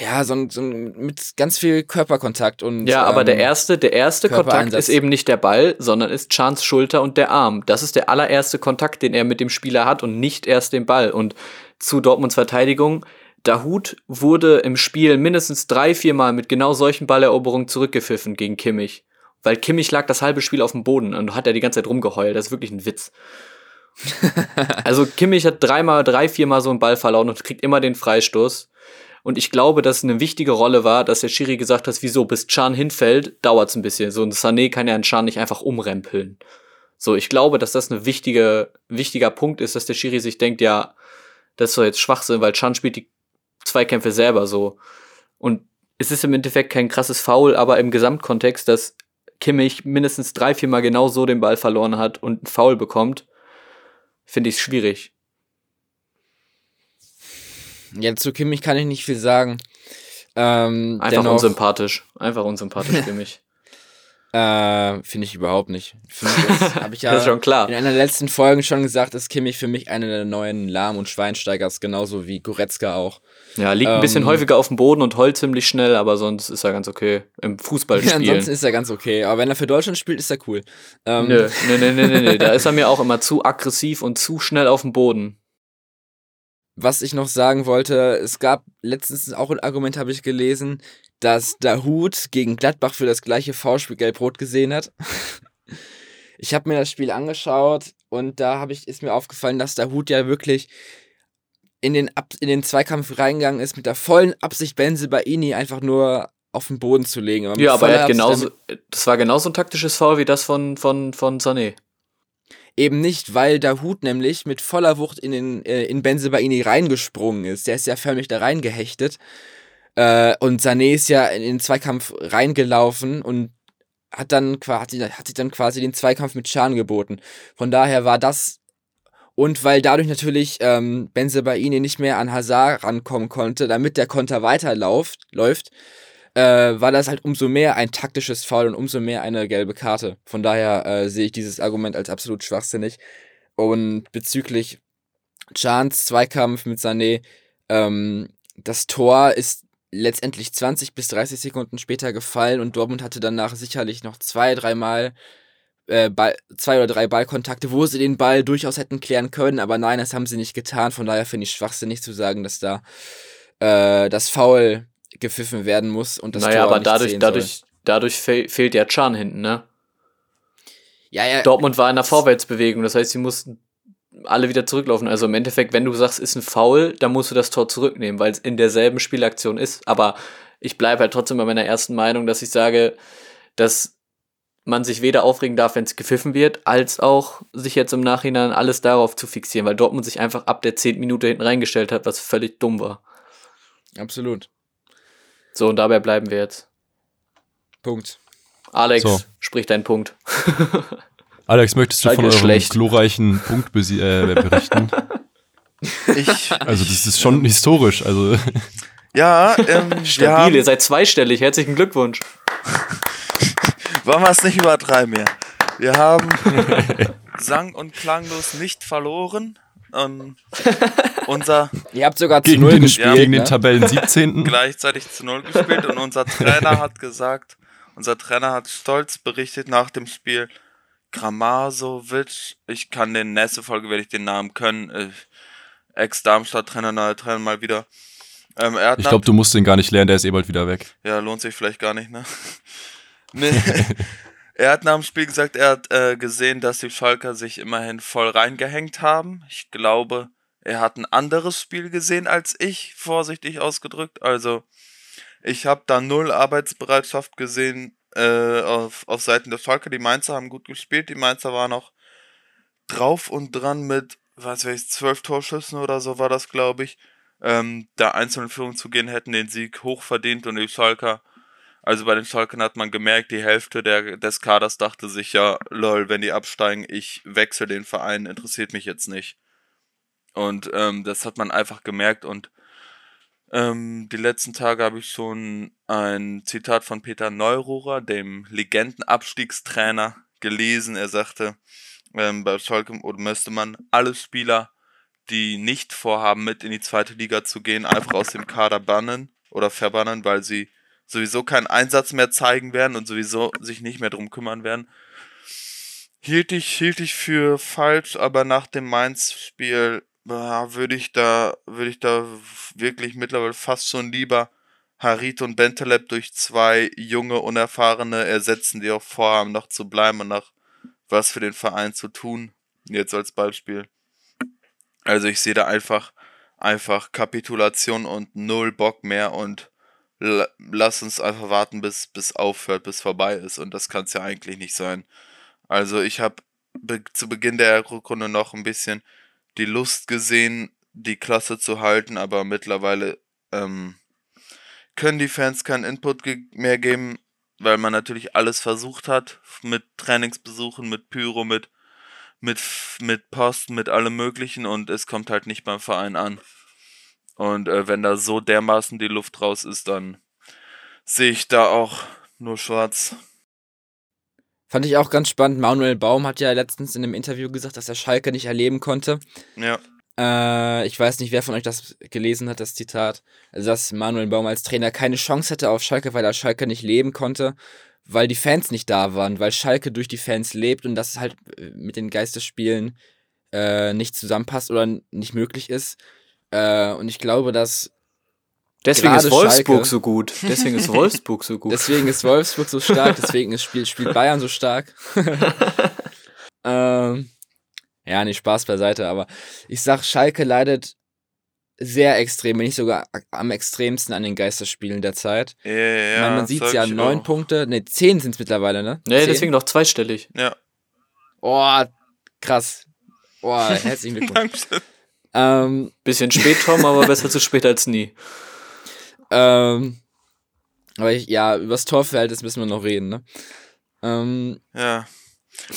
B: Ja, so, ein- so ein- mit ganz viel Körperkontakt und.
C: Ja, aber der
B: ähm,
C: erste, der erste Kontakt ist eben nicht der Ball, sondern ist Chans Schulter und der Arm. Das ist der allererste Kontakt, den er mit dem Spieler hat und nicht erst den Ball. Und zu Dortmunds Verteidigung, Dahut wurde im Spiel mindestens drei, vier Mal mit genau solchen Balleroberungen zurückgepfiffen gegen Kimmich. Weil Kimmich lag das halbe Spiel auf dem Boden und hat er die ganze Zeit rumgeheult. Das ist wirklich ein Witz. [LAUGHS] also Kimmich hat dreimal, drei, viermal so einen Ball verloren und kriegt immer den Freistoß. Und ich glaube, dass eine wichtige Rolle war, dass der Schiri gesagt hat, wieso, bis Chan hinfällt, dauert's ein bisschen. So ein Sané kann ja einen Chan nicht einfach umrempeln. So, ich glaube, dass das ein wichtige, wichtiger Punkt ist, dass der Schiri sich denkt, ja, das ist doch jetzt Schwachsinn, weil Chan spielt die Zweikämpfe selber so. Und es ist im Endeffekt kein krasses Foul, aber im Gesamtkontext, dass Kimmich mindestens drei, viermal genau so den Ball verloren hat und einen Foul bekommt, finde ich es schwierig.
B: Ja, zu Kimmich kann ich nicht viel sagen. Ähm,
C: Einfach
B: dennoch,
C: unsympathisch. Einfach unsympathisch [LAUGHS] für mich.
B: Äh, finde ich überhaupt nicht. Für mich ist- [LAUGHS] Hab ich ja
C: das ist schon klar.
B: in einer der letzten Folgen schon gesagt, ist Kimmich für mich einer der neuen Lahm- und Schweinsteigers, genauso wie Goretzka auch.
C: Ja, liegt ein bisschen
B: Ähm,
C: häufiger auf dem Boden und heult ziemlich schnell, aber sonst ist er ganz okay im [LAUGHS]
B: Ja,
C: Fußballspielen.
B: ansonsten ist er ganz okay, aber wenn er für Deutschland spielt, ist er cool. Ähm,
C: Nö, [LAUGHS] nö, nö, nö, nö, nö. Da ist er mir auch immer zu aggressiv und zu schnell auf dem Boden.
B: Was ich noch sagen wollte, es gab letztens auch ein Argument, habe ich gelesen, dass Dahut gegen Gladbach für das gleiche V-Spiel gelb-rot gesehen hat. [LAUGHS] Ich habe mir das Spiel angeschaut und da habe ich, ist mir aufgefallen, dass Dahut ja wirklich in den, Ab in den Zweikampf reingegangen ist mit der vollen Absicht, Benze Baini einfach nur auf den Boden zu legen. mit
C: Ja, aber er hat
B: Absicht
C: genauso, das war genauso ein taktisches Foul wie das von, von, von Sané.
B: Eben nicht, weil Dahut nämlich mit voller Wucht in, den, äh, in Benzebaini reingesprungen ist. Der ist ja förmlich da reingehechtet. Äh, und Sané ist ja in den Zweikampf reingelaufen und hat dann quasi, hat sich dann quasi den Zweikampf mit Chan geboten. Von daher war das. Und weil dadurch natürlich ähm, Benzebaini nicht mehr an Hazard rankommen konnte, damit der Konter weiterläuft, läuft, äh, war das halt umso mehr ein taktisches Foul und umso mehr eine gelbe Karte. Von daher äh, sehe ich dieses Argument als absolut schwachsinnig. Und bezüglich Chans Zweikampf mit Sané, ähm, das Tor ist letztendlich 20 bis 30 Sekunden später gefallen und Dortmund hatte danach sicherlich noch zwei, dreimal äh, Ball, zwei oder drei Ballkontakte, wo sie den Ball durchaus hätten klären können, aber nein, das haben sie nicht getan. Von daher finde ich schwachsinnig zu sagen, dass da äh, das Foul gepfiffen werden muss und das
C: naja,
B: Tor
C: aber
B: nicht
C: dadurch,
B: zählen soll.
C: dadurch, dadurch fe fehlt ja Chan hinten, ne?
B: Ja, ja,
C: Dortmund war in der Vorwärtsbewegung, das heißt, sie mussten alle wieder zurücklaufen. Also im Endeffekt, wenn du sagst, ist ein Foul, dann musst du das Tor zurücknehmen, weil es in derselben Spielaktion ist. Aber ich bleibe halt trotzdem bei meiner ersten Meinung, dass ich sage, dass man sich weder aufregen darf, wenn es gepfiffen wird, als auch sich jetzt im Nachhinein alles darauf zu fixieren, weil Dortmund sich einfach ab der 10. Minute hinten reingestellt hat, was völlig dumm war.
B: absolut.
C: So, und dabei bleiben wir jetzt.
B: Punkt.
C: Alex,
A: So.
C: sprich deinen Punkt. [LAUGHS]
A: Alex, möchtest du
C: Schalke
A: von eurem
C: schlecht.
A: glorreichen Punkt äh, [LAUGHS] berichten?
D: Ich,
A: Also das ist schon historisch. Also
D: ja, [LAUGHS] ähm,
C: Stabil, ihr seid zweistellig. Herzlichen Glückwunsch.
D: Wollen wir es nicht übertreiben hier. Wir haben [LAUGHS] sang- und klanglos nicht verloren. Und unser
B: Ihr habt sogar zu
A: gegen,
B: null
A: den,
B: gespielt.
A: gegen
B: ne?
A: den Tabellen 17. [LAUGHS]
D: gleichzeitig zu Null gespielt und unser Trainer hat gesagt, unser Trainer hat stolz berichtet nach dem Spiel, Gramasovic, ich kann den nächste Folge werde ich den Namen können, äh, Ex-Darmstadt-Trainer, neuer Trainer mal wieder. Ähm, er hat
A: Ich glaube, du musst den gar nicht lernen, der ist eh bald wieder weg.
D: ja, lohnt sich vielleicht gar nicht, ne? Nee. [LAUGHS] er hat nach dem Spiel gesagt, er hat äh, gesehen, dass die Schalker sich immerhin voll reingehängt haben. Ich glaube, er hat ein anderes Spiel gesehen als ich, vorsichtig ausgedrückt. Also, ich habe da null Arbeitsbereitschaft gesehen äh, auf, auf Seiten der Schalker. Die Mainzer haben gut gespielt. Die Mainzer waren noch drauf und dran mit, was weiß ich, zwölf Torschüssen oder so war das, glaube ich. Ähm, da einzeln in Führung zu gehen, hätten den Sieg hoch verdient und die Schalker, also bei den Schalkern hat man gemerkt, die Hälfte der, des Kaders dachte sich ja, lol, wenn die absteigen, ich wechsle den Verein, interessiert mich jetzt nicht. Und ähm, das hat man einfach gemerkt und ähm, die letzten Tage habe ich schon ein Zitat von Peter Neururer, dem Legendenabstiegstrainer, gelesen. Er sagte, ähm, bei Schalke müsste man alle Spieler, die nicht vorhaben, mit in die zweite Liga zu gehen, einfach aus dem Kader bannen oder verbannen, weil sie sowieso keinen Einsatz mehr zeigen werden und sowieso sich nicht mehr drum kümmern werden. Hielt ich, hielt ich für falsch, aber nach dem Mainz-Spiel würde ich da, würde ich da wirklich mittlerweile fast schon lieber Harit und Bentaleb durch zwei junge, unerfahrene ersetzen, die auch vorhaben, noch zu bleiben und noch was für den Verein zu tun. Jetzt als Beispiel. Also ich sehe da einfach, einfach Kapitulation und null Bock mehr und lass uns einfach warten, bis, bis aufhört, bis vorbei ist. Und das kann es ja eigentlich nicht sein. Also ich habe be zu Beginn der Rückrunde noch ein bisschen die Lust gesehen, die Klasse zu halten, aber mittlerweile ähm, können die Fans keinen Input ge mehr geben, weil man natürlich alles versucht hat, mit Trainingsbesuchen, mit Pyro, mit, mit, mit Post, mit allem möglichen und es kommt halt nicht beim Verein an. Und äh, wenn da so dermaßen die Luft raus ist, dann sehe ich da auch nur schwarz.
B: Fand ich auch ganz spannend. Manuel Baum hat ja letztens in einem Interview gesagt, dass er Schalke nicht erleben konnte.
D: Ja.
B: Äh, ich weiß nicht, wer von euch das gelesen hat, das Zitat. Also, dass Manuel Baum als Trainer keine Chance hätte auf Schalke, weil er Schalke nicht leben konnte, weil die Fans nicht da waren, weil Schalke durch die Fans lebt und das halt äh, mit den Geistesspielen äh, nicht zusammenpasst oder nicht möglich ist. Äh, und ich glaube, dass
C: Deswegen ist Wolfsburg Schalke, so gut. Deswegen ist Wolfsburg so gut.
B: Deswegen ist Wolfsburg so stark. Deswegen ist spielt, spielt Bayern so stark. [LAUGHS] ähm, ja, nicht Spaß beiseite, aber ich sag, Schalke leidet sehr extrem, wenn nicht sogar am extremsten an den Geisterspielen der Zeit.
D: Ja, ja,
B: meine, man sieht es ja, neun auch. Punkte, ne, zehn sind es mittlerweile, ne?
C: Nee, zehn? deswegen noch zweistellig.
D: Ja.
B: Oh, krass. Oh, [LAUGHS] herzlichen Glückwunsch.
C: Ähm, Bisschen spät, Tom, aber besser zu spät als nie.
B: Ähm, aber ich, ja, übers Torverhältnis müssen wir noch reden, ne?
D: Ähm, ja.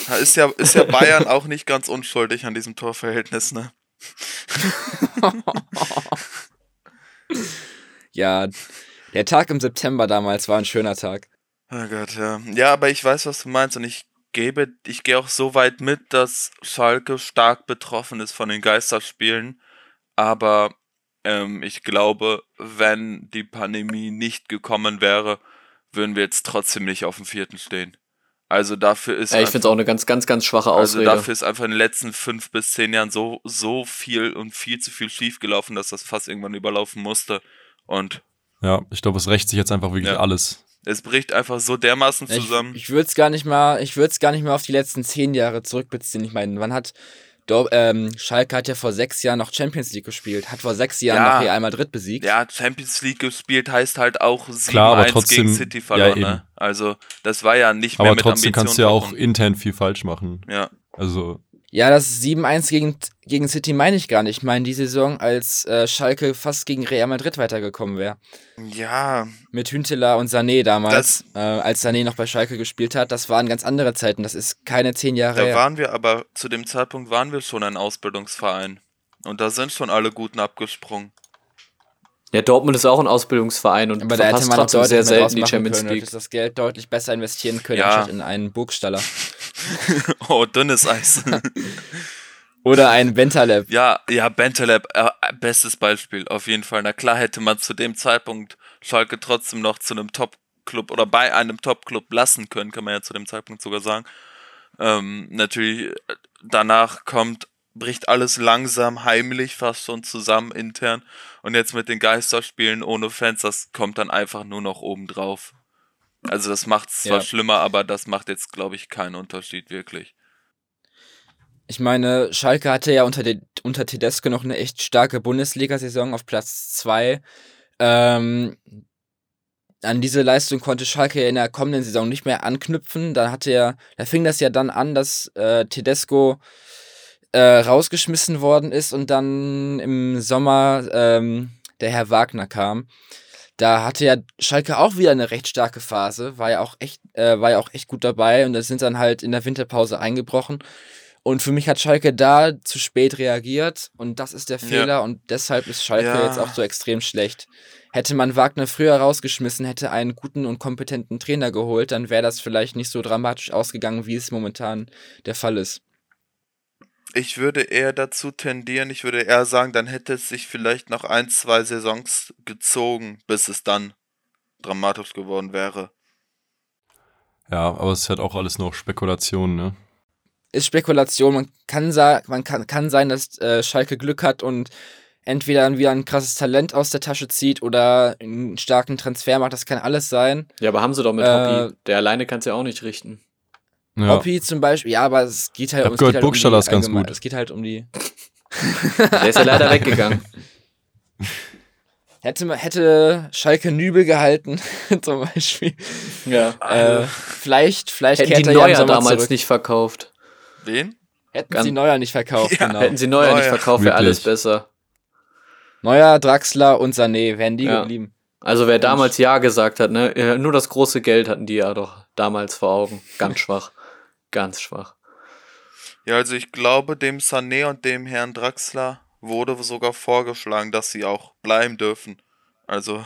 D: Da ist ja, ist ja Bayern [LAUGHS] auch nicht ganz unschuldig an diesem Torverhältnis, ne? [LAUGHS]
B: ja, der Tag im September damals war ein schöner Tag.
D: Oh Gott, ja. Ja, aber ich weiß, was du meinst und ich gebe, ich gehe auch so weit mit, dass Schalke stark betroffen ist von den Geisterspielen. Aber ähm, ich glaube, wenn die Pandemie nicht gekommen wäre, würden wir jetzt trotzdem nicht auf dem vierten stehen. Also dafür ist.
C: Ja, ich finde es auch eine ganz, ganz, ganz schwache also Ausrede.
D: Also dafür ist einfach in den letzten fünf bis zehn Jahren so, so viel und viel zu viel schiefgelaufen, dass das fast irgendwann überlaufen musste. Und.
A: Ja, ich glaube, es rächt sich jetzt einfach wirklich ja. alles.
D: Es bricht einfach so dermaßen zusammen.
B: Ich, ich würde es gar nicht mal, ich würde es gar nicht mehr auf die letzten zehn Jahre zurückbeziehen. Ich meine, wann hat Dor ähm, Schalke hat ja vor sechs Jahren noch Champions League gespielt, hat vor sechs Jahren ja, noch Real Madrid besiegt.
D: Ja, Champions League gespielt heißt halt auch 7-1 gegen City verloren. Ja, ne? Also das war ja nicht
A: aber
D: mehr mit
A: Aber trotzdem kannst du ja auch intern viel falsch machen.
D: Ja.
A: Also
B: ja, das 7-1 gegen, gegen City meine ich gar nicht. Ich meine die Saison, als äh, Schalke fast gegen Real Madrid weitergekommen wäre.
D: Ja.
B: Mit Hünteler und Sané damals, äh, als Sané noch bei Schalke gespielt hat. Das waren ganz andere Zeiten. Das ist keine zehn Jahre
D: da
B: her.
D: Da waren wir aber, zu dem Zeitpunkt waren wir schon ein Ausbildungsverein. Und da sind schon alle Guten abgesprungen.
C: Ja, Dortmund ist auch ein Ausbildungsverein und
B: aber da hätte man trotzdem sehr selten die Champions können, League. das Geld deutlich besser investieren können, ja. anstatt in einen Burgstaller. [LAUGHS] [LAUGHS]
D: oh, dünnes Eis. [LAUGHS]
B: Oder ein Bentaleb.
D: Ja, ja, Bentaleb, äh, bestes Beispiel, auf jeden Fall. Na klar hätte man zu dem Zeitpunkt Schalke trotzdem noch zu einem Top-Club oder bei einem Top-Club lassen können, kann man ja zu dem Zeitpunkt sogar sagen. Ähm, natürlich, äh, danach kommt bricht alles langsam, heimlich fast schon zusammen intern. Und jetzt mit den Geisterspielen ohne Fans, das kommt dann einfach nur noch oben drauf. Also das macht es zwar ja. schlimmer, aber das macht jetzt, glaube ich, keinen Unterschied wirklich.
B: Ich meine, Schalke hatte ja unter, de, unter Tedesco noch eine echt starke Bundesliga-Saison auf Platz 2. Ähm, an diese Leistung konnte Schalke in der kommenden Saison nicht mehr anknüpfen. Da hatte er, da fing das ja dann an, dass äh, Tedesco äh, rausgeschmissen worden ist und dann im Sommer ähm, der Herr Wagner kam. Da hatte ja Schalke auch wieder eine recht starke Phase, war ja auch echt, äh, war ja auch echt gut dabei und da sind dann halt in der Winterpause eingebrochen. Und für mich hat Schalke da zu spät reagiert und das ist der Fehler ja. und deshalb ist Schalke ja. jetzt auch so extrem schlecht. Hätte man Wagner früher rausgeschmissen, hätte einen guten und kompetenten Trainer geholt, dann wäre das vielleicht nicht so dramatisch ausgegangen, wie es momentan der Fall ist.
D: Ich würde eher dazu tendieren, ich würde eher sagen, dann hätte es sich vielleicht noch ein, zwei Saisons gezogen, bis es dann dramatisch geworden wäre.
A: Ja, aber es ist halt auch alles noch Spekulation, ne?
B: Ist Spekulation. Man kann, man kann, kann sein, dass äh, Schalke Glück hat und entweder dann wieder ein krasses Talent aus der Tasche zieht oder einen starken Transfer macht. Das kann alles sein.
C: Ja, aber haben sie doch mit
B: Äh,
C: Hoppy. Der alleine kann es ja auch nicht richten.
A: Ja.
B: Hoppi zum Beispiel, ja, aber es geht halt
A: Ich hab
B: es
A: gehört,
B: geht halt um
A: ist
B: die
A: ganz gut.
B: Es geht halt um die. [LAUGHS]
C: Der ist ja leider weggegangen.
B: Hätte, man- hätte Schalke Nübel gehalten, [LAUGHS] zum Beispiel.
C: Ja.
B: Äh, vielleicht, vielleicht
C: Hätten
B: kehrt
C: die
B: er ja im
C: Neuer
B: Sommer
C: damals
B: zurück.
C: nicht verkauft.
D: Wen?
B: Hätten
C: Ganz-
B: sie Neuer nicht verkauft,
D: Ja,
B: genau.
C: Hätten sie Neuer
D: Neuer.
C: nicht verkauft, wäre alles besser.
B: Neuer, Draxler und Sané, wären die
C: Ja.
B: geblieben.
C: Also wer damals Ja gesagt hat, ne, ja, nur das große Geld hatten die ja doch damals vor Augen. Ganz schwach. Ganz schwach.
D: Ja, also ich glaube, dem Sané und dem Herrn Draxler wurde sogar vorgeschlagen, dass sie auch bleiben dürfen. Also,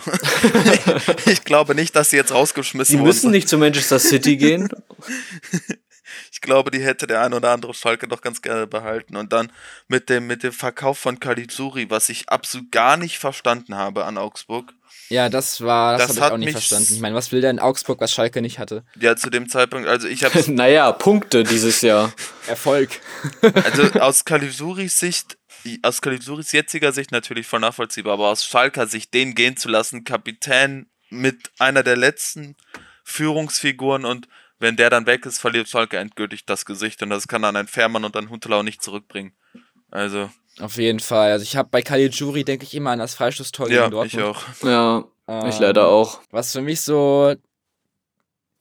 D: [LAUGHS] ich glaube nicht, dass sie jetzt rausgeschmissen
C: Die
D: wurden.
C: müssen nicht zu Manchester City gehen. [LAUGHS]
D: Ich glaube, die hätte der ein oder andere Schalke doch ganz gerne behalten. Und dann mit dem, mit dem Verkauf von Caligiuri, was ich absolut gar nicht verstanden habe an Augsburg.
B: Ja, das war, das,
D: Das
B: habe ich auch nicht verstanden. Ich meine, was will denn Augsburg, was Schalke nicht hatte?
D: Ja, zu dem Zeitpunkt, also ich habe [LAUGHS]
C: naja, Punkte dieses Jahr. [LAUGHS]
B: Erfolg.
D: Also [LAUGHS] aus Caligiuris Sicht, aus Caligiuris jetziger Sicht natürlich voll nachvollziehbar, aber aus Schalker Sicht den gehen zu lassen, Kapitän mit einer der letzten Führungsfiguren und wenn der dann weg ist, verliert Schalke endgültig das Gesicht und das kann dann ein Fährmann und ein Huntelaar nicht zurückbringen. Also,
B: Auf jeden Fall. Also ich habe bei Caligiuri, denke ich immer an das Freistoßtor
D: ja,
B: gegen Dortmund.
D: ich auch.
C: Ja,
B: Ähm,
C: ich leider auch.
B: Was für mich so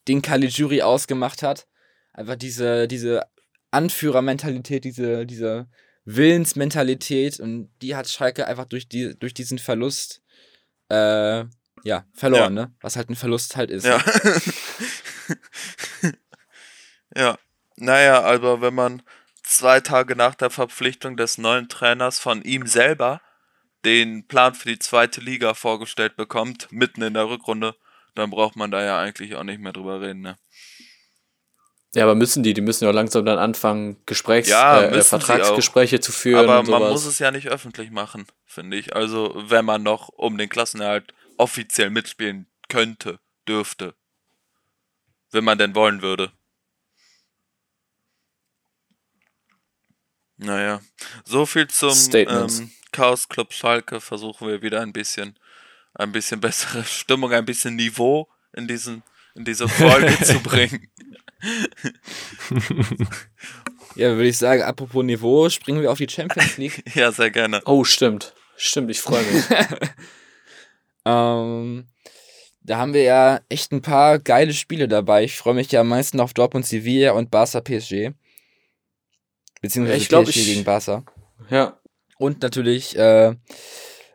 B: den Caligiuri ausgemacht hat, einfach diese, diese Anführermentalität, diese, diese Willensmentalität und die hat Schalke einfach durch, die, durch diesen Verlust äh, ja, verloren, ne? Was halt ein Verlust halt ist.
D: Ja. [LAUGHS] ja. Naja, aber wenn man zwei Tage nach der Verpflichtung des neuen Trainers von ihm selber den Plan für die zweite Liga vorgestellt bekommt, mitten in der Rückrunde, dann braucht man da ja eigentlich auch nicht mehr drüber reden, ne?
C: Ja, aber müssen die, die müssen ja langsam dann anfangen, Gesprächs,
D: Ja,
C: äh, äh, Vertragsgespräche zu führen.
D: Aber man muss es ja nicht öffentlich machen, finde ich. Also, wenn man noch um den Klassenerhalt offiziell mitspielen könnte, dürfte. Wenn man denn wollen würde. Naja, so viel zum ähm, Chaos Club Schalke. Versuchen wir wieder ein bisschen, ein bisschen bessere [LAUGHS] Stimmung, ein bisschen Niveau in diesen, in diese Folge [LAUGHS] zu bringen.
B: Ja, würde ich sagen, apropos Niveau, springen wir auf die Champions League. [LAUGHS]
D: Ja, sehr gerne.
C: Oh, stimmt. Stimmt, ich freue mich.
B: ähm, da haben wir ja echt ein paar geile Spiele dabei. Ich freue mich ja am meisten auf Dortmund Sevilla und Barca PSG. Beziehungsweise
C: Ich glaub,
B: PSG
C: ich-
B: gegen Barca.
C: ja.
B: Und natürlich äh,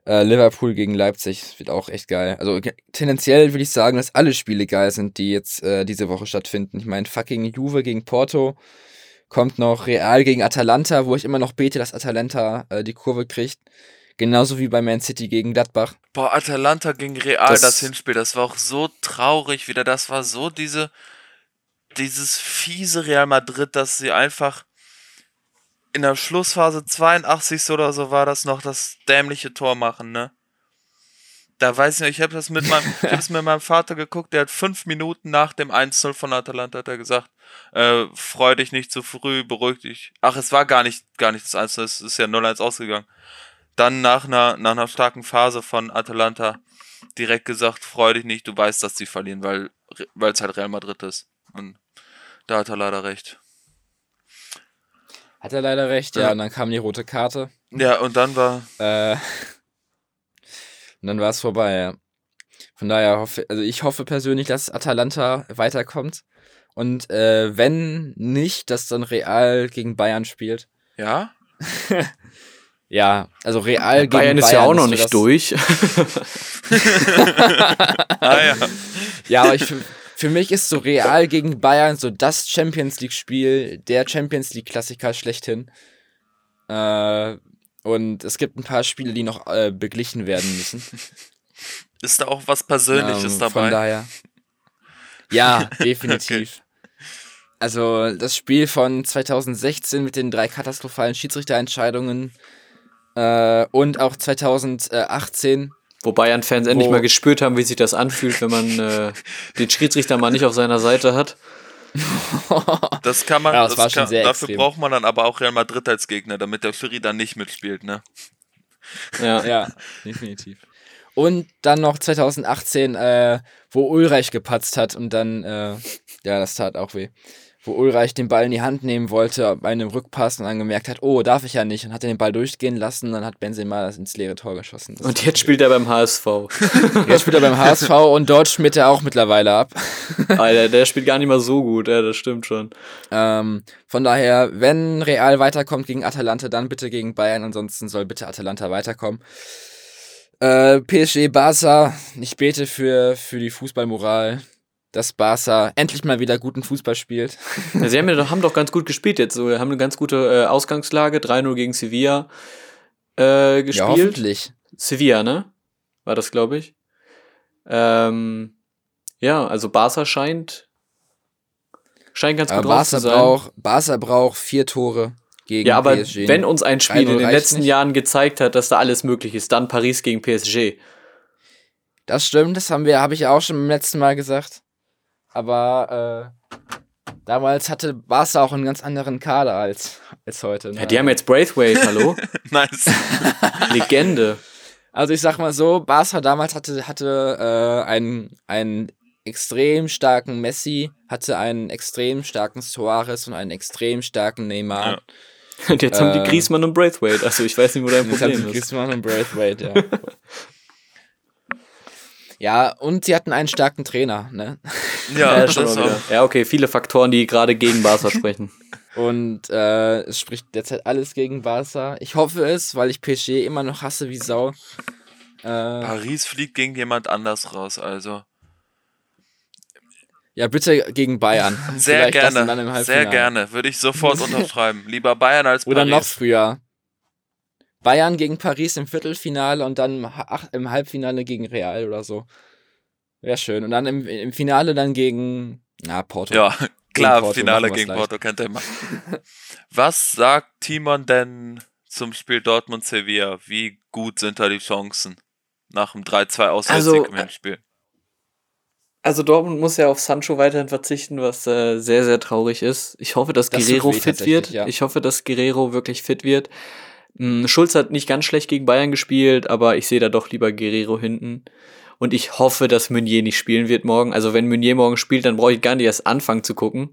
B: äh, Liverpool gegen Leipzig. Das wird auch echt geil. Also tendenziell würde ich sagen, dass alle Spiele geil sind, die jetzt äh, diese Woche stattfinden. Ich meine, fucking Juve gegen Porto. Kommt noch Real gegen Atalanta, wo ich immer noch bete, dass Atalanta äh, die Kurve kriegt. Genauso wie bei Man City gegen Gladbach.
D: Boah, Atalanta gegen Real, das,
C: Das-
D: Hinspiel, das war auch so traurig wieder. Das war so diese, dieses fiese Real Madrid, dass sie einfach in der Schlussphase 82 oder so war das noch das dämliche Tor machen, ne? Da weiß ich nicht, ich habe das mit meinem, ich hab das mit meinem Vater geguckt, der hat fünf Minuten nach dem 1-0 von Atalanta hat er gesagt, äh, freu dich nicht zu früh, beruhig dich. Ach, es war gar nicht, gar nicht das 1-0, es ist ja 0-1 ausgegangen. Dann nach einer, nach einer starken Phase von Atalanta direkt gesagt, freu dich nicht, du weißt, dass sie verlieren, weil weil es halt Real Madrid ist. Und da hat er leider recht.
B: Hat er leider recht, ja.
D: Ja.
B: Und dann kam die rote Karte.
D: Ja, und dann war,
B: Äh, [LAUGHS] und dann war es vorbei, ja. Von daher hoffe, also ich hoffe persönlich, dass Atalanta weiterkommt. Und äh, wenn nicht, dass dann Real gegen Bayern spielt.
D: ja? [LAUGHS]
B: Ja, also Real gegen
C: Bayern
B: Bayern.
C: ist ja auch noch nicht durch. [LAUGHS]
D: Ah ja.
B: Ja, aber ich, für, mich ist so Real gegen Bayern so das Champions League-Spiel, der Champions League-Klassiker schlechthin. Äh, und es gibt ein paar Spiele, die noch äh, beglichen werden müssen. [LAUGHS]
D: Ist da auch was Persönliches
B: Ähm,
D: dabei?
B: Von daher. Ja, [LAUGHS] definitiv. Also das Spiel von 2016 mit den drei katastrophalen Schiedsrichterentscheidungen äh, und auch 2018
C: Wo Bayern-Fans endlich mal gespürt haben, wie sich das anfühlt, wenn man äh, [LAUGHS] den Schiedsrichter mal nicht auf seiner Seite hat. [LAUGHS]
D: Das kann man,
B: Ja, das
D: das
B: war schon
D: kann,
B: sehr
D: dafür
B: extrem.
D: braucht man dann aber auch Real Madrid als Gegner, damit der Schiri dann nicht mitspielt, ne?
C: Ja. [LAUGHS]
B: Ja, definitiv. Und dann noch 2018, äh, wo Ulreich gepatzt hat und dann, äh, ja, das tat auch weh. Wo Ulreich den Ball in die Hand nehmen wollte bei einem Rückpass und dann gemerkt hat, oh, darf ich ja nicht. Und hat er den Ball durchgehen lassen und dann hat Benzema das ins leere Tor geschossen. Das
C: Und [LAUGHS] jetzt spielt er beim HSV.
B: Jetzt spielt er beim HSV und dort schmiert er auch mittlerweile ab. [LAUGHS]
C: Alter, der spielt gar nicht mal so gut, ja, das stimmt schon.
B: Ähm, von daher, wenn Real weiterkommt gegen Atalanta, dann bitte gegen Bayern. Ansonsten soll bitte Atalanta weiterkommen. Äh, PSG, Barca, ich bete für, für die Fußballmoral, dass Barca endlich mal wieder guten Fußball spielt. [LAUGHS]
C: Ja, sie haben, ja, haben doch ganz gut gespielt jetzt. So, haben eine ganz gute äh, Ausgangslage. 3-0 gegen Sevilla äh,
B: Ja,
C: gespielt.
B: hoffentlich.
C: Sevilla, ne? War das, glaube ich. Ähm, ja, also Barca scheint, scheint ganz
B: Aber
C: gut drauf
B: Barca
C: zu sein.
B: braucht, Barca braucht vier Tore gegen
C: ja, aber
B: PSG.
C: wenn uns ein Spiel
B: 3-0
C: in den letzten
B: nicht.
C: Jahren gezeigt hat, dass da alles möglich ist, dann Paris gegen PSG.
B: Das stimmt, das haben wir, habe ich auch schon beim letzten Mal gesagt. Aber äh, damals hatte Barca auch einen ganz anderen Kader als, als heute. ne?
C: Ja, die haben jetzt Braithwaite, hallo? [LAUGHS]
D: Nice.
C: Legende.
B: Also ich sag mal so, Barca damals hatte, hatte äh, einen, einen extrem starken Messi, hatte einen extrem starken Suarez und einen extrem starken Neymar.
D: Ja.
C: Und jetzt haben die
B: Äh.
C: Griezmann und Braithwaite. Also ich weiß nicht, wo dein
B: Jetzt haben
C: Problem ist.
B: Griezmann und Braithwaite, ja. [LAUGHS] ja, und sie hatten einen starken Trainer, ne?
D: Ja, [LAUGHS]
C: Ja, schon ja, okay, viele Faktoren, die gerade gegen Barca [LAUGHS] sprechen.
B: Und äh, es spricht derzeit alles gegen Barca. Ich hoffe es, weil ich PSG immer noch hasse wie Sau. Äh,
D: Paris fliegt gegen jemand anders raus, also.
B: ja, bitte gegen Bayern. [LAUGHS]
D: Sehr
B: Vielleicht
D: gerne, sehr gerne. Würde ich sofort unterschreiben. Lieber Bayern als
B: Oder
D: Paris.
B: noch früher. Bayern gegen Paris im Viertelfinale und dann im Ha- ach, im Halbfinale gegen Real oder so. Wäre schön. Und dann im, im Finale dann gegen, na, Porto.
D: Ja, klar,
B: Porto
D: Finale gegen
B: leicht.
D: Porto kennt ihr immer. Was sagt Timon denn zum Spiel Dortmund-Sevilla? Wie gut sind da die Chancen nach dem 3-2 Auswärtssieg
C: Also,
D: im Hinspiel?
C: Also Dortmund muss ja auf Sancho weiterhin verzichten, was äh, sehr, sehr traurig ist. Ich hoffe, dass
B: Das
C: Guerrero fit wird.
B: ja.
C: Ich hoffe, dass Guerrero wirklich fit wird. Hm, Schulz hat nicht ganz schlecht gegen Bayern gespielt, aber ich sehe da doch lieber Guerrero hinten. Und ich hoffe, dass Meunier nicht spielen wird morgen. Also wenn Meunier morgen spielt, dann brauche ich gar nicht erst anfangen zu gucken.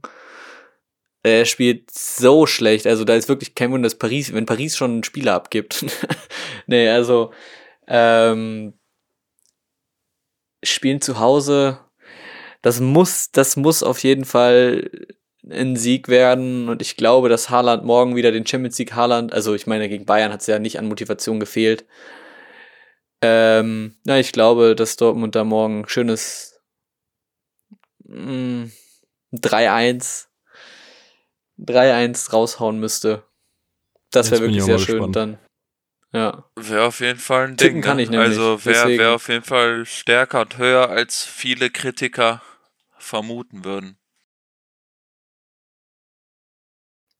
C: Er spielt so schlecht. Also da ist wirklich kein Wunder, dass Paris, wenn Paris schon einen Spieler abgibt. [LAUGHS] nee, also ähm, spielen zu Hause, das muss, das muss auf jeden Fall ein Sieg werden. Und ich glaube, dass Haaland morgen wieder den Champions League Haaland, also ich meine, gegen Bayern hat es ja nicht an Motivation gefehlt. Ähm, na, ich glaube, dass Dortmund da morgen ein schönes mm, 3-1 3-1 raushauen müsste. Das wäre wirklich sehr schön
A: gespannt.
C: dann. Ja.
D: Wäre auf jeden Fall ein
C: Tippen
D: Ding.
C: kann
D: ne?
C: ich nämlich,
D: Also wäre wär auf jeden Fall stärker und höher, als viele Kritiker vermuten würden.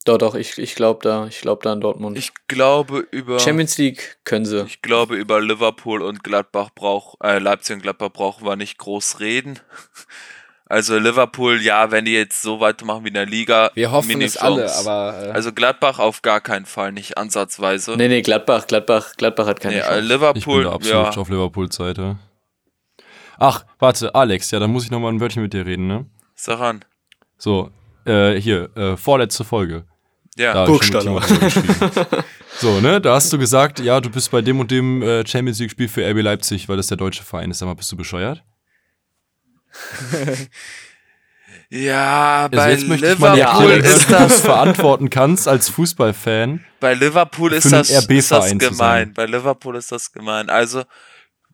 C: Doch, doch, ich, ich glaube da, ich glaube da an Dortmund.
D: Ich glaube über
C: Champions League können sie.
D: ich glaube über Liverpool und Gladbach brauch äh, Leipzig und Gladbach brauchen wir nicht groß reden. [LAUGHS] Also Liverpool, ja, wenn die jetzt so weitermachen wie in der Liga,
B: Wir hoffen es alle, aber äh,
D: Also Gladbach auf gar keinen Fall, nicht ansatzweise.
C: Nee, nee, Gladbach, Gladbach, Gladbach hat keine
D: Nee,
C: Chance.
A: Ich bin
D: Liverpool,
A: da absolut
D: ja.
A: auf Liverpools Seite. Ach, warte, Alex, ja, dann muss ich nochmal ein Wörtchen mit dir reden, ne?
D: Sag an.
A: So, äh, hier, äh, vorletzte Folge.
D: Ja,
A: Da
C: Burgstaller.
A: So, ne, da hast du gesagt, ja, du bist bei dem und dem äh, Champions League-Spiel für RB Leipzig, weil das der deutsche Verein ist. Sag mal, bist du bescheuert? [LAUGHS]
D: ja
A: Also
D: bei
A: jetzt möchte ich mal
D: Liverpool
A: erklären,
D: ist
A: wie du es
D: das
A: verantworten kannst als Fußballfan.
D: bei Liverpool ist das, ist das gemein. Bei Liverpool ist das gemein. Also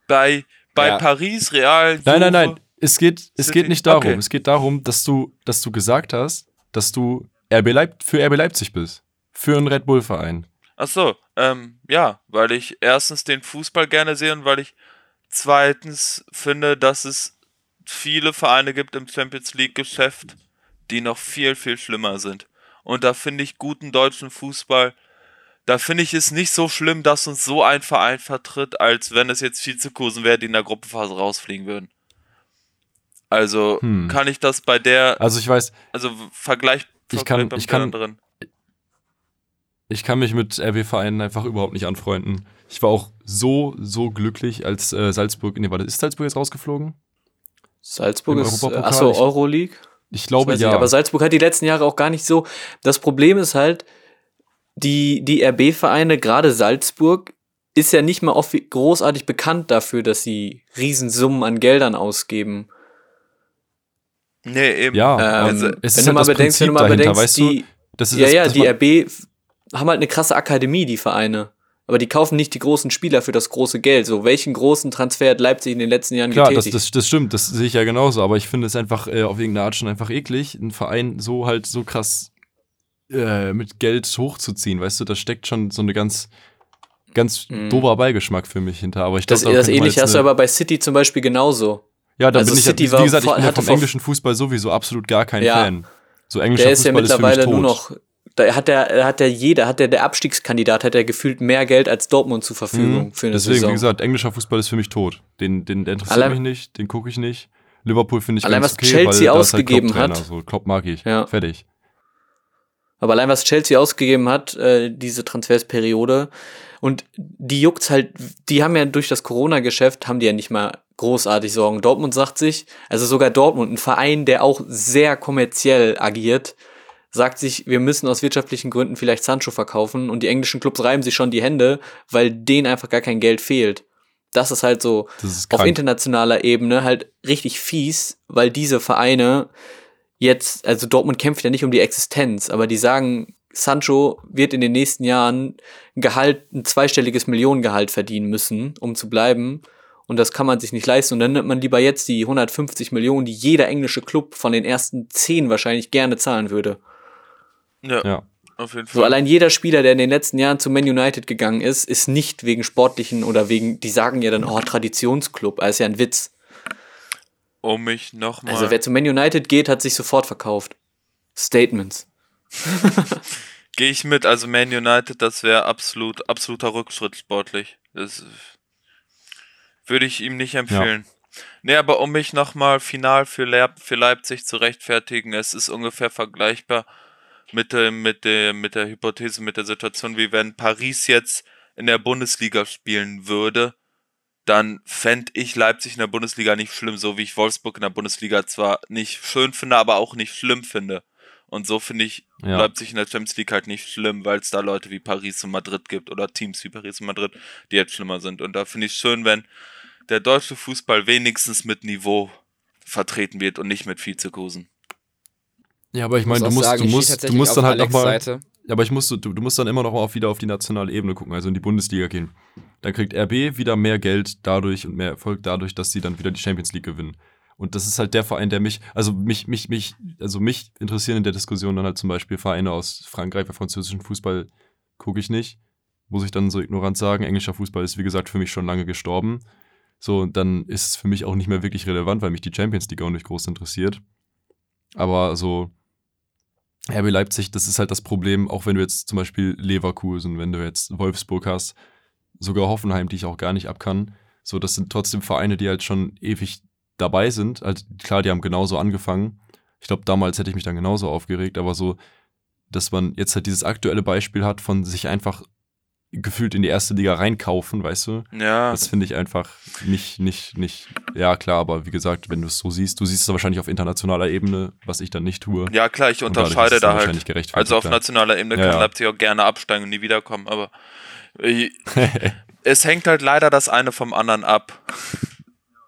D: bei bei
B: Ja.
D: Paris Real
A: Nein, nein, nein. Es geht, es
D: City.
A: geht nicht darum.
D: Okay.
A: Es geht darum, dass du, dass du gesagt hast, dass du RB Leip für RB Leipzig bist. Für einen Red Bull-Verein.
D: Ach so, ähm, ja, weil ich erstens den Fußball gerne sehe und weil ich zweitens finde, dass es viele Vereine gibt im Champions League Geschäft, die noch viel, viel schlimmer sind. Und da finde ich guten deutschen Fußball, da finde ich es nicht so schlimm, dass uns so ein Verein vertritt, als wenn es jetzt Vizekusen wäre, die in der Gruppenphase rausfliegen würden. Also
A: Hm.
D: kann ich das bei der,
A: Also ich weiß,
D: also Vergleich,
A: Ich kann- ich kann-
D: anderen.
A: ich kann mich mit RB-Vereinen einfach überhaupt nicht anfreunden. Ich war auch so, so glücklich, als äh, Salzburg, nee, war das, ist Salzburg jetzt rausgeflogen?
C: Salzburg
A: Im
C: ist, äh, achso,
A: ich-
C: Euroleague.
A: Ich
C: Ich
A: glaube ja.
C: nicht, aber Salzburg hat die letzten Jahre auch gar nicht so. Das Problem ist halt, die, die RB-Vereine, gerade Salzburg, ist ja nicht mal offi- großartig bekannt dafür, dass sie Riesensummen an Geldern ausgeben.
D: Nee, eben.
A: ja,
C: Ähm,
D: also,
A: es
C: wenn
A: ist
C: du
A: halt
C: mal
A: das
C: bedenkst, wenn du mal
A: dahinter,
C: bedenkst,
A: weißt du?
C: die,
A: Das ist
C: ja,
A: das,
C: ja,
A: das
C: die RB haben halt eine krasse Akademie, die Vereine. Aber die kaufen nicht die großen Spieler für das große Geld. So, welchen großen Transfer hat Leipzig in den letzten Jahren
A: Klar, das,
C: getätigt?
A: das, das stimmt, das sehe ich ja genauso, aber ich finde es einfach äh, auf irgendeine Art schon einfach eklig, einen Verein so halt so krass äh, mit Geld hochzuziehen, weißt du, da steckt schon so eine ganz, ganz
C: Mhm.
A: dober Beigeschmack für mich hinter. Aber ich
C: das,
A: glaub, da
C: das
A: könnte man
C: ähnliche hast du aber bei City zum Beispiel genauso.
A: Ja, da
C: also
A: bin ich,
C: City
A: wie gesagt, ich bin ja vom englischen Fußball sowieso absolut gar kein
C: Ja.
A: Fan. So englischer
C: Der ist ja
A: Fußball ist,
C: mittlerweile
A: mich
C: nur noch. Da hat der, hat der jeder, hat der, der Abstiegskandidat, hat der gefühlt mehr Geld als Dortmund zur Verfügung
A: Mhm.
C: für eine
A: Deswegen,
C: Saison.
A: wie gesagt, englischer Fußball ist für mich tot. Den, den der interessiert
C: Allein-
A: mich nicht, den gucke ich nicht. Liverpool finde ich
C: Allein
A: ganz
C: was
A: okay,
C: Chelsea
A: ist halt
C: ausgegeben
A: Klopp Trainer,
C: hat.
A: So, Klopp mag ich.
C: Ja.
A: Fertig.
C: Aber allein was Chelsea ausgegeben hat, äh, diese Transfersperiode, und die juckt's halt, die haben ja durch das Corona-Geschäft, haben die ja nicht mal großartig Sorgen. Dortmund sagt sich, also sogar Dortmund, ein Verein, der auch sehr kommerziell agiert, sagt sich, wir müssen aus wirtschaftlichen Gründen vielleicht Sancho verkaufen und die englischen Clubs reiben sich schon die Hände, weil denen einfach gar kein Geld fehlt. Das ist halt so,
A: ist
C: auf internationaler Ebene halt richtig fies, weil diese Vereine jetzt, also Dortmund kämpft ja nicht um die Existenz, aber die sagen, Sancho wird in den nächsten Jahren ein Gehalt, ein zweistelliges Millionengehalt verdienen müssen, um zu bleiben. Und das kann man sich nicht leisten. Und dann nimmt man lieber jetzt die 150 Millionen, die jeder englische Club von den ersten zehn wahrscheinlich gerne zahlen würde.
D: ja,
A: Ja.
D: auf jeden Fall.
C: So allein jeder Spieler, der in den letzten Jahren zu Man United gegangen ist, ist nicht wegen sportlichen oder wegen, die sagen ja dann, oh, Traditionsclub, also ist ja ein Witz.
D: um mich nochmal.
C: Also wer zu Man United geht, hat sich sofort verkauft. Statements. [LAUGHS]
D: Gehe ich mit, also Man United, das wäre absolut, absoluter Rückschritt sportlich. Das würde ich ihm nicht empfehlen. Nee, aber um mich nochmal final für, Leip für Leipzig zu rechtfertigen, es ist ungefähr vergleichbar mit, dem, mit, der, mit der Hypothese, mit der Situation, wie wenn Paris jetzt in der Bundesliga spielen würde, dann fände ich Leipzig in der Bundesliga nicht schlimm, so wie ich Wolfsburg in der Bundesliga zwar nicht schön finde, aber auch nicht schlimm finde. Und so finde ich
A: Ja.
D: Leipzig in der Champions League halt nicht schlimm, weil es da Leute wie Paris und Madrid gibt oder Teams wie Paris und Madrid, die jetzt schlimmer sind. Und da finde ich es schön, wenn der deutsche Fußball wenigstens mit Niveau vertreten wird und nicht mit Vizekusen.
A: Ja, aber ich meine, du musst,
B: sagen,
A: du musst, du musst dann halt nochmal. Ja, aber ich musst, du, du musst dann immer noch mal auf wieder auf die nationale Ebene gucken, also in die Bundesliga gehen. Dann kriegt RB wieder mehr Geld dadurch und mehr Erfolg dadurch, dass sie dann wieder die Champions League gewinnen. Und das ist halt der Verein, der mich, also mich, mich, mich, also mich interessieren in der Diskussion dann halt zum Beispiel Vereine aus Frankreich, bei französischen Fußball gucke ich nicht. Muss ich dann so ignorant sagen. Englischer Fußball ist, wie gesagt, für mich schon lange gestorben. So, dann ist es für mich auch nicht mehr wirklich relevant, weil mich die Champions League auch nicht groß interessiert. Aber so, RB Leipzig, das ist halt das Problem, auch wenn du jetzt zum Beispiel Leverkusen, wenn du jetzt Wolfsburg hast, sogar Hoffenheim, die ich auch gar nicht ab kann. So, das sind trotzdem Vereine, die halt schon ewig dabei sind. Halt, klar, die haben genauso angefangen. Ich glaube, damals hätte ich mich dann genauso aufgeregt, aber so, dass man jetzt halt dieses aktuelle Beispiel hat von sich einfach gefühlt in die erste Liga reinkaufen, weißt du?
D: Ja,
A: Das finde ich einfach nicht, nicht, nicht, ja klar, aber wie gesagt, wenn du es so siehst, du siehst es wahrscheinlich auf internationaler Ebene, was ich dann nicht tue.
D: ja klar, ich unterscheide da halt.
A: wahrscheinlich gerechtfertigt,
D: Also auf nationaler Ebene
A: Ja,
D: kann
A: ja.
D: Leipzig auch gerne absteigen und nie wiederkommen, aber [LAUGHS] äh, es hängt halt leider das eine vom anderen ab.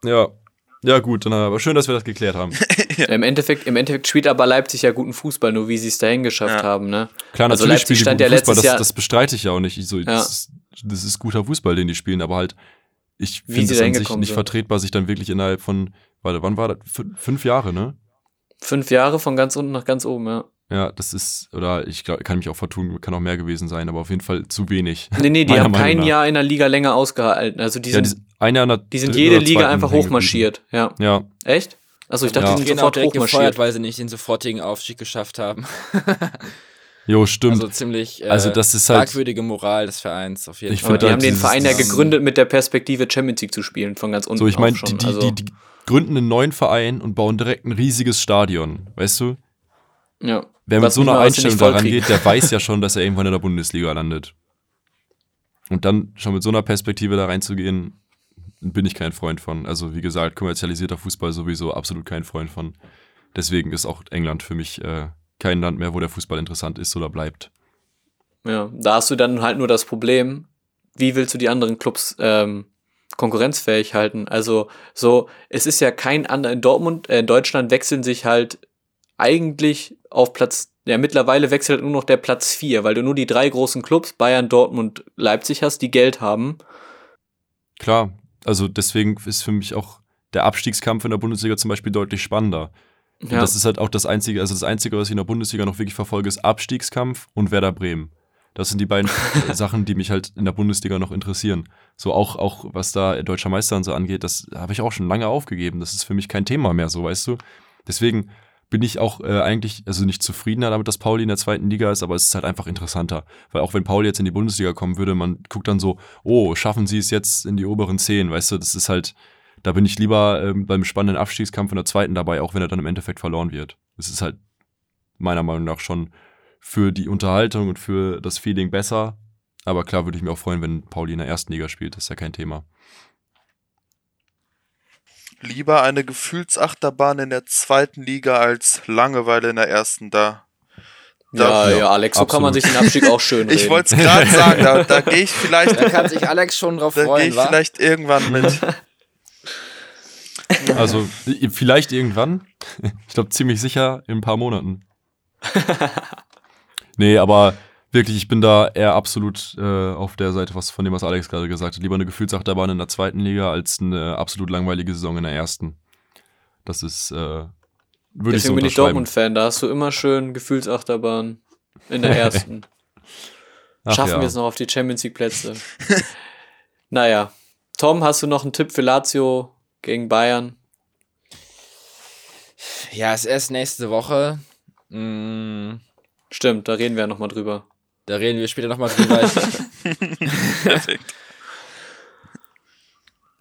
A: Ja. Ja, gut, dann aber schön, dass wir das geklärt haben. [LAUGHS]
C: Im, Endeffekt, Im Endeffekt spielt aber Leipzig ja guten Fußball, nur wie sie es dahin geschafft
D: Ja.
C: haben, ne?
A: Klar,
C: Also
A: natürlich
C: Leipzig
A: die
C: stand
A: guten
C: ja
A: Fußball,
C: letztes
A: das,
C: Jahr-
A: das bestreite ich ja auch nicht. Ich so,
C: Ja.
A: das, ist, das ist guter Fußball, den die spielen, aber halt, ich finde es an sich nicht
C: sind.
A: vertretbar, sich dann wirklich innerhalb von, warte, wann war das? Fün- Fünf Jahre, ne?
C: Fünf Jahre von ganz unten nach ganz oben, ja.
A: Ja, das ist, oder ich glaub, kann mich auch vertun, kann auch mehr gewesen sein, aber auf jeden Fall zu wenig.
C: Nee, nee, die haben
A: Meinung
C: kein
A: nach.
C: Jahr in der Liga länger ausgehalten. Also die
A: Ja,
C: sind,
A: die, eine an der
C: die sind jede Liga einfach hochmarschiert. Ja.
A: Ja,
C: Echt? Also ich dachte,
A: Ja.
C: die sind
B: auch
C: sofort
B: direkt gefeuert,
C: hochmarschiert.
B: weil sie nicht den sofortigen Aufstieg geschafft haben.
A: Jo, stimmt.
B: Also ziemlich äh,
A: Also das ist halt-
B: fragwürdige Moral des Vereins auf jeden
A: Ich
B: Fall.
C: Aber die
A: finde
C: haben den Verein ja gegründet mit der Perspektive Champions League zu spielen, von ganz unten
A: so, ich meine, die, die,
C: also,
A: die, die gründen einen neuen Verein und bauen direkt ein riesiges Stadion, weißt du?
C: ja.
A: Wer mit so einer Einstellung daran geht, der weiß ja schon, dass er irgendwann in der Bundesliga landet. Und dann schon mit so einer Perspektive da reinzugehen, bin ich kein Freund von. Also wie gesagt, kommerzialisierter Fußball sowieso absolut kein Freund von. Deswegen ist auch England für mich äh, kein Land mehr, wo der Fußball interessant ist oder bleibt.
C: Ja, da hast du dann halt nur das Problem, wie willst du die anderen Clubs ähm, konkurrenzfähig halten? Also so, es ist ja kein anderer, in Dortmund, äh, in Deutschland wechseln sich halt eigentlich auf Platz, ja mittlerweile wechselt nur noch der Platz 4, weil du nur die drei großen Clubs, Bayern, Dortmund, Leipzig hast, die Geld haben.
A: Klar, also deswegen ist für mich auch der Abstiegskampf in der Bundesliga zum Beispiel deutlich spannender. Und
C: Ja,
A: das ist halt auch das Einzige, also das Einzige, was ich in der Bundesliga noch wirklich verfolge, ist Abstiegskampf und Werder Bremen. Das sind die beiden [LAUGHS] Sachen, die mich halt in der Bundesliga noch interessieren. So auch, auch was da deutscher Meister und so angeht, das habe ich auch schon lange aufgegeben. Das ist für mich kein Thema mehr, so weißt du. Deswegen bin ich auch äh, eigentlich, also nicht zufriedener damit, dass Pauli in der zweiten Liga ist, aber es ist halt einfach interessanter. Weil auch wenn Pauli jetzt in die Bundesliga kommen würde, man guckt dann so, oh, schaffen sie es jetzt in die oberen zehn, weißt du, das ist halt, da bin ich lieber ähm, beim spannenden Abstiegskampf in der zweiten dabei, auch wenn er dann im Endeffekt verloren wird. Es ist halt meiner Meinung nach schon für die Unterhaltung und für das Feeling besser. Aber klar würde ich mich auch freuen, wenn Pauli in der ersten Liga spielt, das ist ja kein Thema.
D: Lieber eine Gefühlsachterbahn in der zweiten Liga als Langeweile in der ersten da.
C: ja,
A: ja,
C: ja, Alex, so kann man sich den Abstieg auch schön [LAUGHS] reden.
D: Ich wollte es gerade sagen, da, da gehe ich [LAUGHS] vielleicht,
B: Da kann sich Alex schon drauf
D: da gehe
B: freuen,
D: ich
B: wa?
D: vielleicht irgendwann mit. [LAUGHS]
A: Also vielleicht irgendwann. Ich glaube ziemlich sicher in ein paar Monaten. nee, aber wirklich, ich bin da eher absolut äh, auf der Seite was von dem, was Alex gerade gesagt hat. Lieber eine Gefühlsachterbahn in der zweiten Liga als eine absolut langweilige Saison in der ersten. Das ist, äh, würde ich so
C: Deswegen bin ich. Dortmund-Fan, da hast du immer schön Gefühlsachterbahn in der [LAUGHS] ersten.
A: Ach
C: Schaffen
A: ja.
C: wir es noch auf die Champions League Plätze. [LAUGHS] naja. Tom, hast du noch einen Tipp für Lazio gegen Bayern?
B: Ja, ist erst nächste Woche. Mm,
C: Stimmt, da reden wir ja nochmal drüber.
B: Da reden wir später nochmal drüber. [LAUGHS]
D: Perfekt.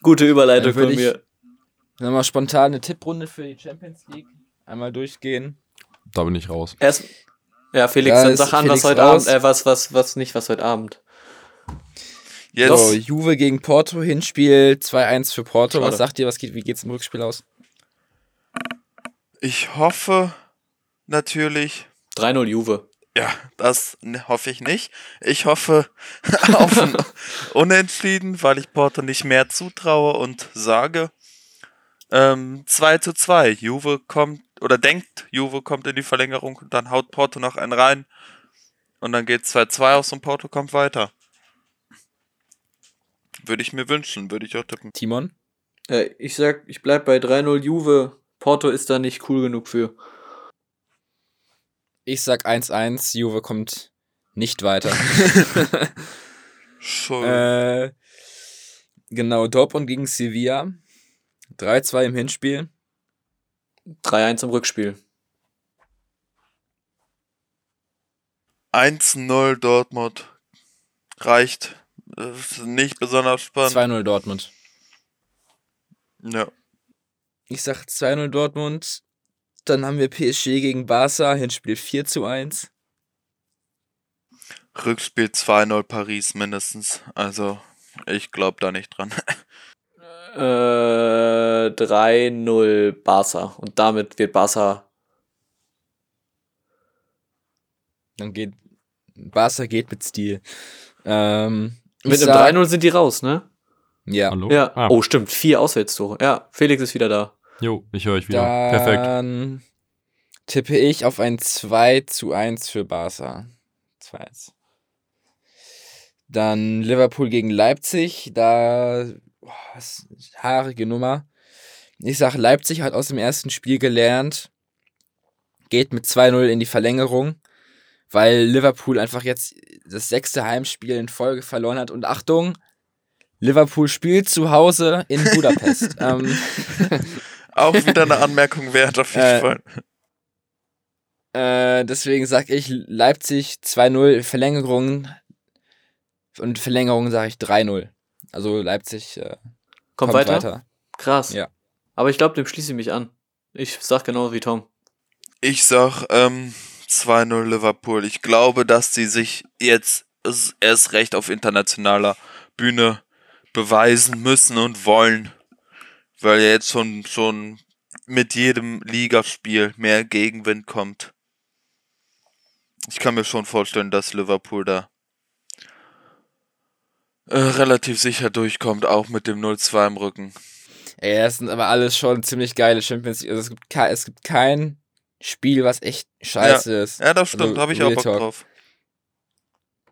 C: Gute Überleitung von mir.
B: Nochmal spontan eine Tipprunde für die Champions League. Einmal durchgehen.
A: Da bin ich raus.
C: Erst, ja, Felix, dann
B: ist
C: sag an, was heute
B: raus.
C: Abend, äh, was, was, was nicht, was heute Abend.
D: Jetzt,
B: So, Juve gegen Porto, Hinspiel 2-1 für Porto.
C: Schade.
B: Was sagt ihr, was geht, wie geht's im Rückspiel aus?
D: ich hoffe natürlich,
C: 3-0 Juve.
D: Ja, das hoffe ich nicht. Ich hoffe [LAUGHS] auf ein Unentschieden, weil ich Porto nicht mehr zutraue und sage ähm, 2 zu 2. Juve kommt oder denkt, Juve kommt in die Verlängerung und dann haut Porto noch einen rein und dann geht 2-2 aus und Porto kommt weiter. Würde ich mir wünschen, würde ich auch tippen.
B: Timon?
C: Äh, ich sag, ich bleib bei 3-0 Juve. Porto ist da nicht cool genug für.
B: Ich sag 1-1, Juve kommt nicht weiter. [LAUGHS]
D: Schon.
B: äh, genau, Dortmund gegen Sevilla. 3-2 im Hinspiel.
C: 3-1 im Rückspiel.
D: 1-0 Dortmund. Reicht. Ist nicht besonders spannend.
B: 2-0 Dortmund.
D: Ja.
B: Ich sag 2-0 Dortmund. Dann haben wir PSG gegen Barca, Hinspiel 4-1.
D: Rückspiel 2-0 Paris mindestens. Also, ich glaube da nicht dran.
C: Äh, 3-0 Barca. Und damit wird Barca.
B: Dann geht Barca geht mit Stil. Ähm,
C: Mit einem
B: sag-
C: 3-0 sind die raus, ne?
B: Ja.
A: Hallo?
C: Ja.
A: Ah,
C: Oh, stimmt. Vier Auswärtstore. Ja, Felix ist wieder da.
A: Jo, ich höre euch wieder. Perfekt.
B: Dann tippe ich auf ein 2 zu 1 für Barca. 2-1. Dann Liverpool gegen Leipzig. Da boah, was, haarige Nummer. Ich sag, Leipzig hat aus dem ersten Spiel gelernt. Geht mit 2-0 in die Verlängerung. Weil Liverpool einfach jetzt das sechste Heimspiel in Folge verloren hat. Und Achtung, Liverpool spielt zu Hause in [LAUGHS] Budapest. ähm, [LAUGHS]
D: Auch wieder eine [LAUGHS] Anmerkung wert, auf jeden
B: Äh,
D: Fall.
B: Äh, deswegen sag ich Leipzig 2-0, Verlängerung und Verlängerung sage ich 3-0. Also Leipzig äh,
C: Kommt,
B: kommt
C: weiter?
B: weiter.
C: Krass.
B: Ja.
C: Aber ich glaube, dem schließe ich mich an. Ich sag genau wie Tom.
D: Ich sag ähm, 2-0 Liverpool. Ich glaube, dass sie sich jetzt erst recht auf internationaler Bühne beweisen müssen und wollen. Weil ja jetzt schon, schon mit jedem Ligaspiel mehr Gegenwind kommt. Ich kann mir schon vorstellen, dass Liverpool da äh, relativ sicher durchkommt, auch mit dem 0-2 im Rücken.
B: Ey, das sind aber alles schon ziemlich geile Champions League. Also es gibt, es gibt kein Spiel, was echt scheiße ist.
D: Ja, das stimmt,
B: Also,
D: habe ich auch Bock
B: Talk.
D: drauf.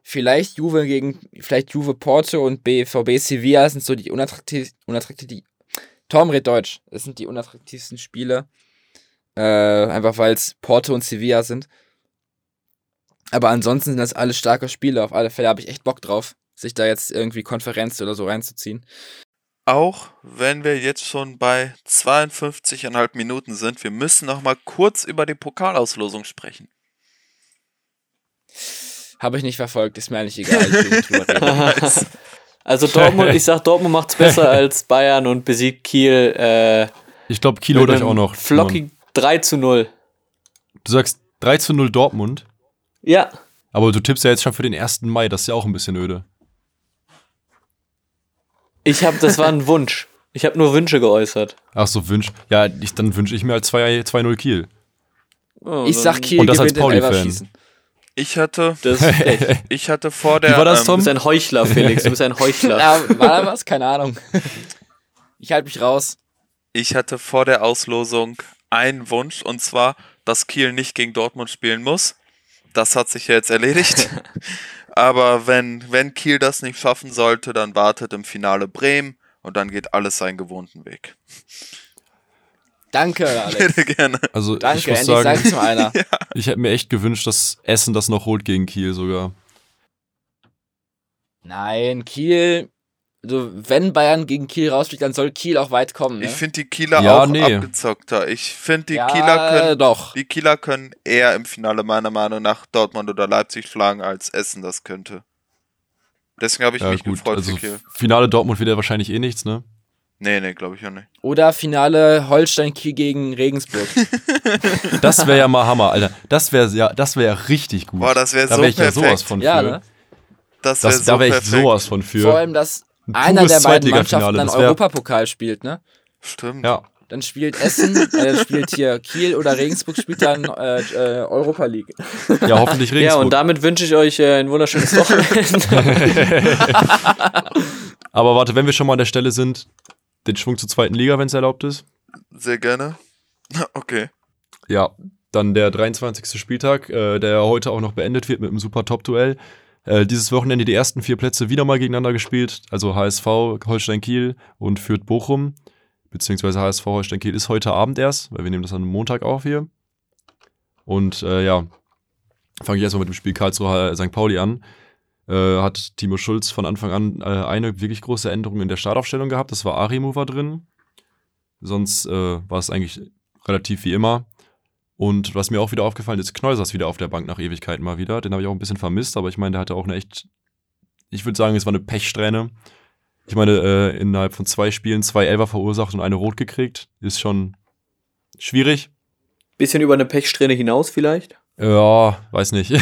B: Vielleicht Juve gegen, vielleicht Juve Porto und BVB Sevilla sind so die unattraktiv, unattraktiv, die, Tom redet Deutsch. Das sind die unattraktivsten Spiele. Äh, einfach weil es Porto und Sevilla sind. Aber ansonsten sind das alles starke Spiele. Auf alle Fälle habe ich echt Bock drauf, sich da jetzt irgendwie Konferenz oder so reinzuziehen.
D: Auch wenn wir jetzt schon bei 52,5 Minuten sind, wir müssen noch mal kurz über die Pokalauslosung sprechen.
B: Habe ich nicht verfolgt, ist mir eigentlich egal. [LAUGHS]
C: Also Dortmund, ich sag, Dortmund macht's besser [LAUGHS] als Bayern und besiegt Kiel. Äh,
A: Ich glaube, Kiel holt euch auch noch.
C: Flockig 3 zu 0.
A: Du sagst 3 zu 0 Dortmund,
C: Ja.
A: aber du tippst ja jetzt schon für den 1. Mai, das ist ja auch ein bisschen öde.
C: Ich habe, das war ein [LAUGHS] Wunsch. Ich habe nur Wünsche geäußert.
A: Ach so, wünsch. Ja, ich, dann wünsche ich mir halt 2 2-0 Kiel.
C: Oh,
B: Ich sag Kiel
A: Und das als Pauli-Fan.
D: Ich hatte,
C: Das ist echt. [LAUGHS]
D: ich hatte vor der,
A: Wie war das,
C: Du
A: Tom?
C: bist ein Heuchler, [LAUGHS] Felix. Du bist ein Heuchler.
B: Ja, war da was? Keine Ahnung. Ich halte mich raus.
D: ich hatte vor der Auslosung einen Wunsch und zwar, dass Kiel nicht gegen Dortmund spielen muss. Das hat sich ja jetzt erledigt. [LAUGHS] Aber wenn, wenn Kiel das nicht schaffen sollte, dann wartet im Finale Bremen und dann geht alles seinen gewohnten Weg.
B: Danke, Alex.
D: Bitte gerne.
A: Also ich
B: Danke,
A: muss
B: endlich
A: sagen,
B: sagt's mal einer. [LAUGHS]
A: ich hätte mir echt gewünscht, dass Essen das noch holt gegen Kiel sogar.
B: Nein, Kiel. Also, wenn Bayern gegen Kiel rausfliegt, dann soll Kiel auch weit kommen. Ne?
D: Ich finde die Kieler
A: Ja,
D: auch
A: nee.
D: abgezockter. Ich finde, die
B: ja,
D: Kieler können
B: doch.
D: Die Kieler können eher im Finale meiner Meinung nach Dortmund oder Leipzig schlagen, als Essen das könnte. Deswegen habe ich
A: Ja,
D: mich
A: gut,
D: gefreut
A: also
D: für Kiel.
A: Finale Dortmund wird ja wahrscheinlich eh nichts, ne?
D: Nee, nee, glaube ich auch nicht.
B: Oder Finale Holstein-Kiel gegen Regensburg. [LAUGHS]
A: Das wäre ja mal Hammer, Alter. Das wäre ja, das wäre ja richtig gut.
D: Boah, das wäre
A: da
D: so
A: wäre ich ja
D: perfekt.
A: sowas von
B: ja,
A: für.
B: ne?
D: Das wäre
A: Das,
D: so
A: da wäre ich
D: perfekt.
A: sowas von für.
B: Vor allem, dass
A: Ein
B: einer der beiden Mannschaften dann
A: das wär-
B: Europapokal spielt, ne?
D: Stimmt.
A: ja.
B: Dann spielt Essen, äh, spielt hier Kiel oder Regensburg spielt dann äh, äh, Europa League.
A: ja, hoffentlich [LAUGHS]
C: Ja,
A: Regensburg.
C: und damit wünsche ich euch äh, ein wunderschönes [LAUGHS] Wochenende.
A: Aber warte, wenn wir schon mal an der Stelle sind, den Schwung zur zweiten Liga, wenn es erlaubt ist.
D: Sehr gerne. [LAUGHS] Okay.
A: Ja, dann der 23. Spieltag, äh, der heute auch noch beendet wird mit einem super Top-Duell. Äh, dieses Wochenende die ersten vier Plätze wieder mal gegeneinander gespielt. Also HSV, Holstein Kiel und Fürth Bochum. Beziehungsweise HSV Holstein Kiel ist heute Abend erst, weil wir nehmen das an einem Montag auf hier. Und äh, ja, fange ich erstmal mit dem Spiel Karlsruhe äh, St. Pauli an. Äh, hat Timo Schulz von Anfang an äh, eine wirklich große Änderung in der Startaufstellung gehabt. Das war Arimu war drin. Sonst äh, war es eigentlich relativ wie immer. Und was mir auch wieder aufgefallen ist, ist wieder auf der Bank nach Ewigkeiten mal wieder. Den habe ich auch ein bisschen vermisst, aber ich meine, der hatte auch eine echt, ich würde sagen, es war eine Pechsträhne. Ich meine, äh, innerhalb von zwei Spielen zwei Elfer verursacht und eine Rot gekriegt. Ist schon schwierig.
C: Bisschen über eine Pechsträhne hinaus vielleicht.
A: Ja, weiß nicht. [LAUGHS]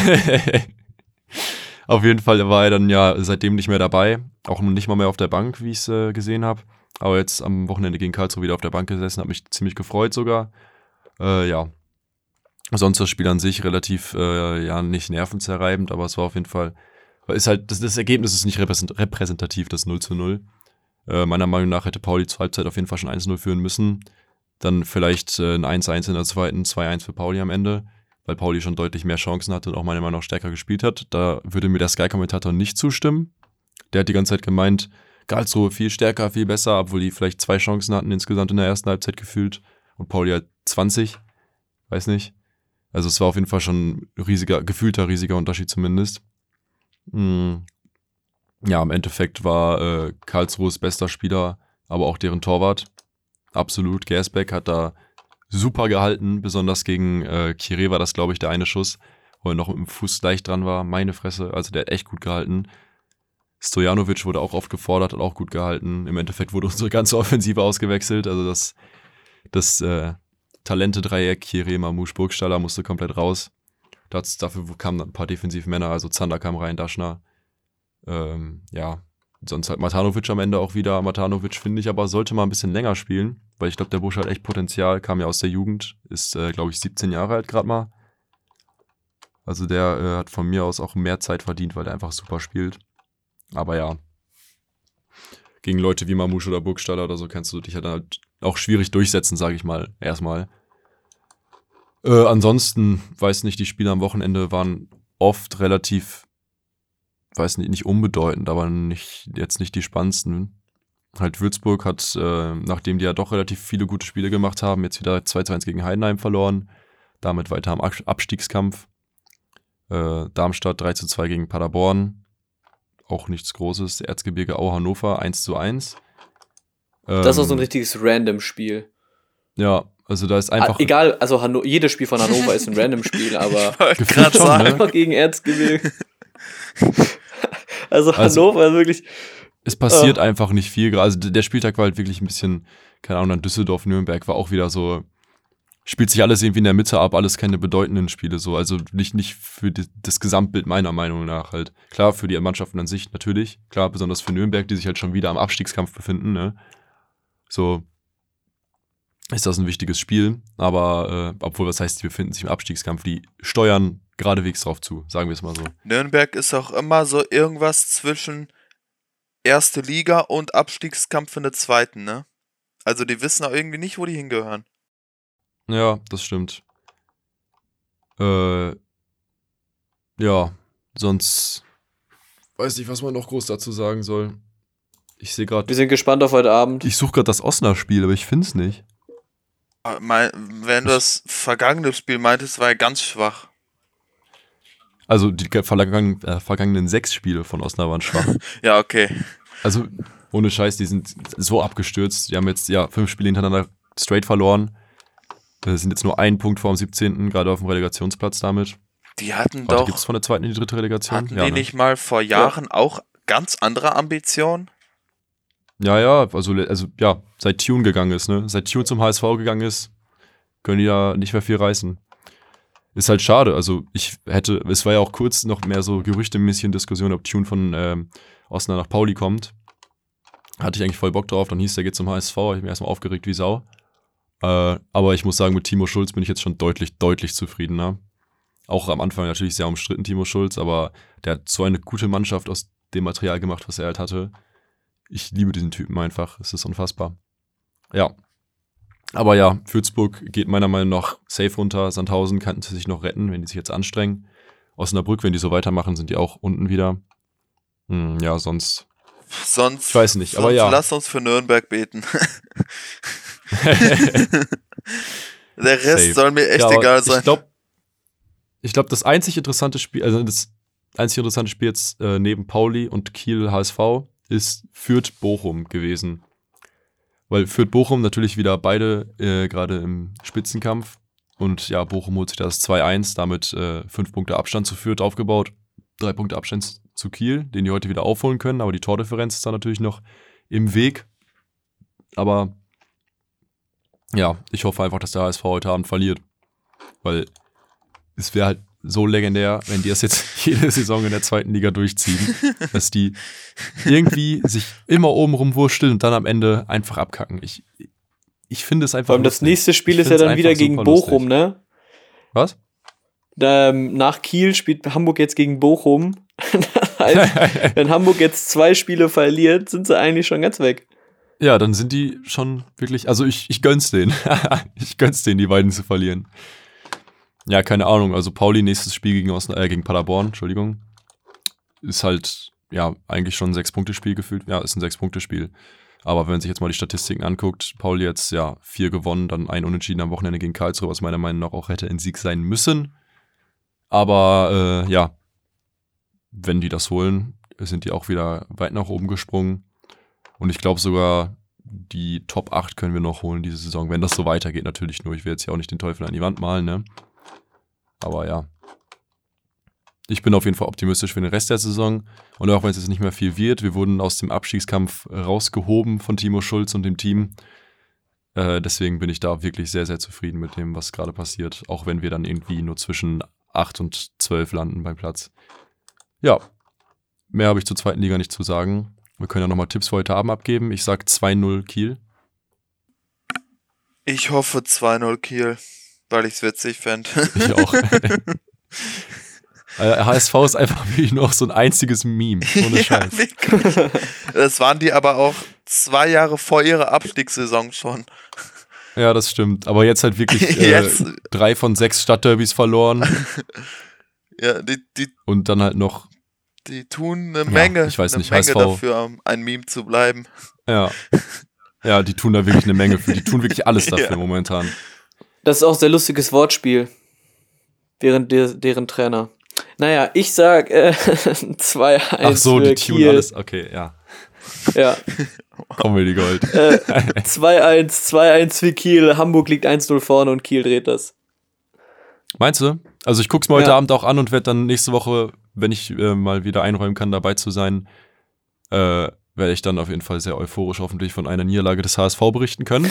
A: auf jeden Fall war er dann ja seitdem nicht mehr dabei. Auch nicht mal mehr auf der Bank, wie ich es äh, gesehen habe. Aber jetzt am Wochenende gegen Karlsruhe wieder auf der Bank gesessen, hat mich ziemlich gefreut sogar. Äh, ja. Sonst das Spiel an sich relativ, äh, ja, nicht nervenzerreibend, aber es war auf jeden Fall, ist halt, das, das Ergebnis ist nicht repräsent- repräsentativ, das 0 zu 0. Äh, meiner Meinung nach hätte Pauli zur Halbzeit auf jeden Fall schon 1-0 führen müssen. Dann vielleicht äh, ein 1-1 in der zweiten, 2-1 für Pauli am Ende, weil Pauli schon deutlich mehr Chancen hatte und auch meiner Meinung nach stärker gespielt hat. Da würde mir der Sky-Kommentator nicht zustimmen. Der hat die ganze Zeit gemeint, Karlsruhe viel stärker, viel besser, obwohl die vielleicht zwei Chancen hatten insgesamt in der ersten Halbzeit gefühlt und Pauli hat 20, weiß nicht. Also es war auf jeden Fall schon ein riesiger, gefühlter riesiger Unterschied zumindest. Mm. Ja, im Endeffekt war äh, Karlsruhes bester Spieler, aber auch deren Torwart. absolut. Gersbeck hat da super gehalten, besonders gegen äh, Kire war das, glaube ich, der eine Schuss, wo er noch mit dem Fuß leicht dran war. Meine Fresse, also der hat echt gut gehalten. Stojanovic wurde auch oft gefordert, hat auch gut gehalten. Im Endeffekt wurde unsere ganze [LAUGHS] Offensive ausgewechselt. Also das, das äh, Talente-Dreieck, Kire, Mamouche, Burgstaller musste komplett raus. Das, dafür kamen ein paar Defensivmänner, also Zander kam rein, Daschner. Ähm, ja, sonst halt Matanovic am Ende auch wieder. Matanovic finde ich aber sollte mal ein bisschen länger spielen, weil ich glaube, der Busch hat echt Potenzial, kam ja aus der Jugend, ist, äh, glaube ich, 17 Jahre alt gerade mal. Also der äh, hat von mir aus auch mehr Zeit verdient, weil er einfach super spielt. Aber ja, gegen Leute wie Mamouche oder Burgstaller oder so kannst du dich ja dann halt auch schwierig durchsetzen, sage ich mal, erstmal. Äh, ansonsten, weiß nicht, die Spiele am Wochenende waren oft relativ, weiß nicht, nicht unbedeutend, aber nicht, jetzt nicht die spannendsten. Halt Würzburg hat, äh, nachdem die ja doch relativ viele gute Spiele gemacht haben, jetzt wieder 2-2-1 gegen Heidenheim verloren. Damit weiter am Abstiegskampf. Äh, Darmstadt 3-2 gegen Paderborn. Auch nichts Großes. Erzgebirge Au Hannover 1-1.
C: Das war so ein
A: Ähm,
C: richtiges Random-Spiel.
A: Ja, also da ist einfach.
C: Ah, egal, also Hanno jedes Spiel von Hannover ist ein [LAUGHS] Random-Spiel, aber
D: gerade
A: schon, ne?
C: einfach gegen Erzgebirge. [LAUGHS] also
A: Also-
C: Hannover wirklich.
A: Es passiert
C: Ah.
A: einfach nicht viel. Also der Spieltag war halt wirklich ein bisschen, keine Ahnung, dann Düsseldorf, Nürnberg war auch wieder so, spielt sich alles irgendwie in der Mitte ab, alles keine bedeutenden Spiele so. Also nicht, nicht für die, das Gesamtbild meiner Meinung nach halt. Klar, für die Mannschaften an sich natürlich. Klar, besonders für Nürnberg, die sich halt schon wieder am Abstiegskampf befinden, ne? So ist das ein wichtiges Spiel. Aber, äh, obwohl, was heißt, die befinden sich im Abstiegskampf, die steuern geradewegs drauf zu, sagen wir es mal so.
D: Nürnberg ist auch immer so irgendwas zwischen erste Liga und Abstiegskampf in der zweiten, ne? Also die wissen auch irgendwie nicht, wo die hingehören.
A: Ja, das stimmt. Äh, ja, sonst weiß nicht, was man noch groß dazu sagen soll. Ich sehe
C: Wir
A: gerade,
C: sind gespannt auf heute Abend.
A: ich suche gerade das Osnabrück-Spiel, aber ich finde es nicht.
D: Mein, wenn du das vergangene Spiel meintest, war er ganz schwach.
A: Also die ge- vergangen, äh, vergangenen sechs Spiele von Osnabrück waren schwach. [LAUGHS]
D: Ja, okay.
A: Also ohne Scheiß, die sind so abgestürzt. Die haben jetzt ja fünf Spiele hintereinander straight verloren. Äh, sind jetzt nur einen Punkt vor dem 17. gerade auf dem Relegationsplatz damit.
D: Die hatten
A: Warte,
D: doch,
A: gibt es von der zweiten in die dritte Relegation?
D: hatten
A: ja,
D: die
A: ne?
D: nicht mal vor Jahren auch ganz andere Ambitionen?
A: Ja, ja, also, also ja, seit Tune gegangen ist, ne? Seit Tune zum HSV gegangen ist, können die da nicht mehr viel reißen. Ist halt schade. Also ich hätte, es war ja auch kurz noch mehr so gerüchtemäßig Diskussion, ob Tune von ähm, Osnabrück nach Pauli kommt. Hatte ich eigentlich voll Bock drauf. Dann hieß der geht zum HSV. Ich bin erstmal aufgeregt wie Sau. Äh, aber ich muss sagen, mit Timo Schulz bin ich jetzt schon deutlich, deutlich zufriedener. Auch am Anfang natürlich sehr umstritten, Timo Schulz, aber der hat so eine gute Mannschaft aus dem Material gemacht, was er halt hatte. Ich liebe diesen Typen einfach. Es ist unfassbar. Ja. Aber ja, Würzburg geht meiner Meinung nach safe runter. Sandhausen könnten sie sich noch retten, wenn die sich jetzt anstrengen. Osnabrück, wenn die so weitermachen, sind die auch unten wieder. Hm, ja, sonst.
D: Sonst,
A: Ich weiß nicht, aber ja.
D: lass uns für Nürnberg beten. [LAUGHS] Der Rest
A: Safe.
D: soll mir echt
A: ja,
D: egal sein.
A: Ich glaube, ich glaub, das einzig interessante Spiel, also das einzig interessante Spiel jetzt äh, neben Pauli und Kiel HSV ist Fürth-Bochum gewesen. Weil Fürth-Bochum natürlich wieder beide äh, gerade im Spitzenkampf. Und ja, Bochum holt sich das 2-1, damit äh, fünf Punkte Abstand zu Fürth aufgebaut. Drei Punkte Abstand zu Kiel, den die heute wieder aufholen können. Aber die Tordifferenz ist da natürlich noch im Weg. Aber ja, ich hoffe einfach, dass der HSV heute Abend verliert. Weil es wäre halt so legendär, wenn die das jetzt [LAUGHS] jede Saison in der zweiten Liga durchziehen, dass die irgendwie sich immer oben rumwursteln und dann am Ende einfach abkacken. Ich, ich finde es einfach.
C: Vor allem das nächste Spiel
A: Ich
C: ist ja dann wieder gegen Bochum,
A: lustig.
C: ne?
A: Was?
C: Ähm, nach Kiel spielt Hamburg jetzt gegen Bochum. [LAUGHS] heißt, [LAUGHS] wenn Hamburg jetzt zwei Spiele verliert, sind sie eigentlich schon ganz weg.
A: ja, dann sind die schon wirklich. Also ich, ich gönn's denen. ich gönn's denen, die beiden zu verlieren. Ja, keine Ahnung. Also Pauli, nächstes Spiel gegen, Osna äh, gegen Paderborn, Entschuldigung. Ist halt, ja, eigentlich schon ein Sechs-Punkte-Spiel gefühlt. Ja, ist ein Sechs-Punkte-Spiel. Aber wenn man sich jetzt mal die Statistiken anguckt, Pauli jetzt ja vier gewonnen, dann ein Unentschieden am Wochenende gegen Karlsruhe, was meiner Meinung nach auch hätte ein Sieg sein müssen. Aber äh, ja, wenn die das holen, sind die auch wieder weit nach oben gesprungen. Und ich glaube sogar, die Top 8 können wir noch holen diese Saison, wenn das so weitergeht natürlich nur. Ich will jetzt ja auch nicht den Teufel an die Wand malen, ne? Aber ja. Ich bin auf jeden Fall optimistisch für den Rest der Saison. Und auch wenn es jetzt nicht mehr viel wird, wir wurden aus dem Abstiegskampf rausgehoben von Timo Schulz und dem Team. Äh, deswegen bin ich da wirklich sehr, sehr zufrieden mit dem, was gerade passiert. Auch wenn wir dann irgendwie nur zwischen 8 und 12 landen beim Platz. Ja, mehr habe ich zur zweiten Liga nicht zu sagen. Wir können ja nochmal Tipps für heute Abend abgeben. Ich sage 2-0 Kiel.
D: Ich hoffe 2-0 Kiel, weil ich es witzig fände.
A: Ich auch. [LAUGHS] HSV ist einfach [LAUGHS] wie noch so ein einziges Meme. Ohne [LAUGHS] Scheiß.
D: Ja, wirklich. Das waren die aber auch zwei Jahre vor ihrer Abstiegssaison schon.
A: Ja, das stimmt. Aber jetzt halt wirklich äh,
D: Jetzt.
A: drei von sechs Stadtderbys verloren.
D: Ja, die, die,
A: Und dann halt noch,
D: die tun eine Menge,
A: ich weiß
D: eine
A: nicht,
D: Menge
A: HSV.
D: dafür, um ein Meme zu bleiben.
A: ja. Ja, die tun da wirklich eine Menge für. Die tun wirklich alles dafür
D: Ja.
A: momentan.
C: Das ist auch ein sehr lustiges Wortspiel. Während der, deren Trainer. Naja, ich sag äh, [LAUGHS] 2-1
A: Ach so, die tun
C: Kiel.
A: alles. Okay, ja.
C: Ja. [LAUGHS]
A: Die Gold.
C: Äh, 2-1, 2-1 für Kiel. Hamburg liegt 1-0 vorne und Kiel dreht das.
A: Meinst du? Also ich guck's mir heute
C: Ja.
A: Abend auch an und werde dann nächste Woche, wenn ich äh, mal wieder einräumen kann, dabei zu sein, äh, werde ich dann auf jeden Fall sehr euphorisch hoffentlich von einer Niederlage des HSV berichten können.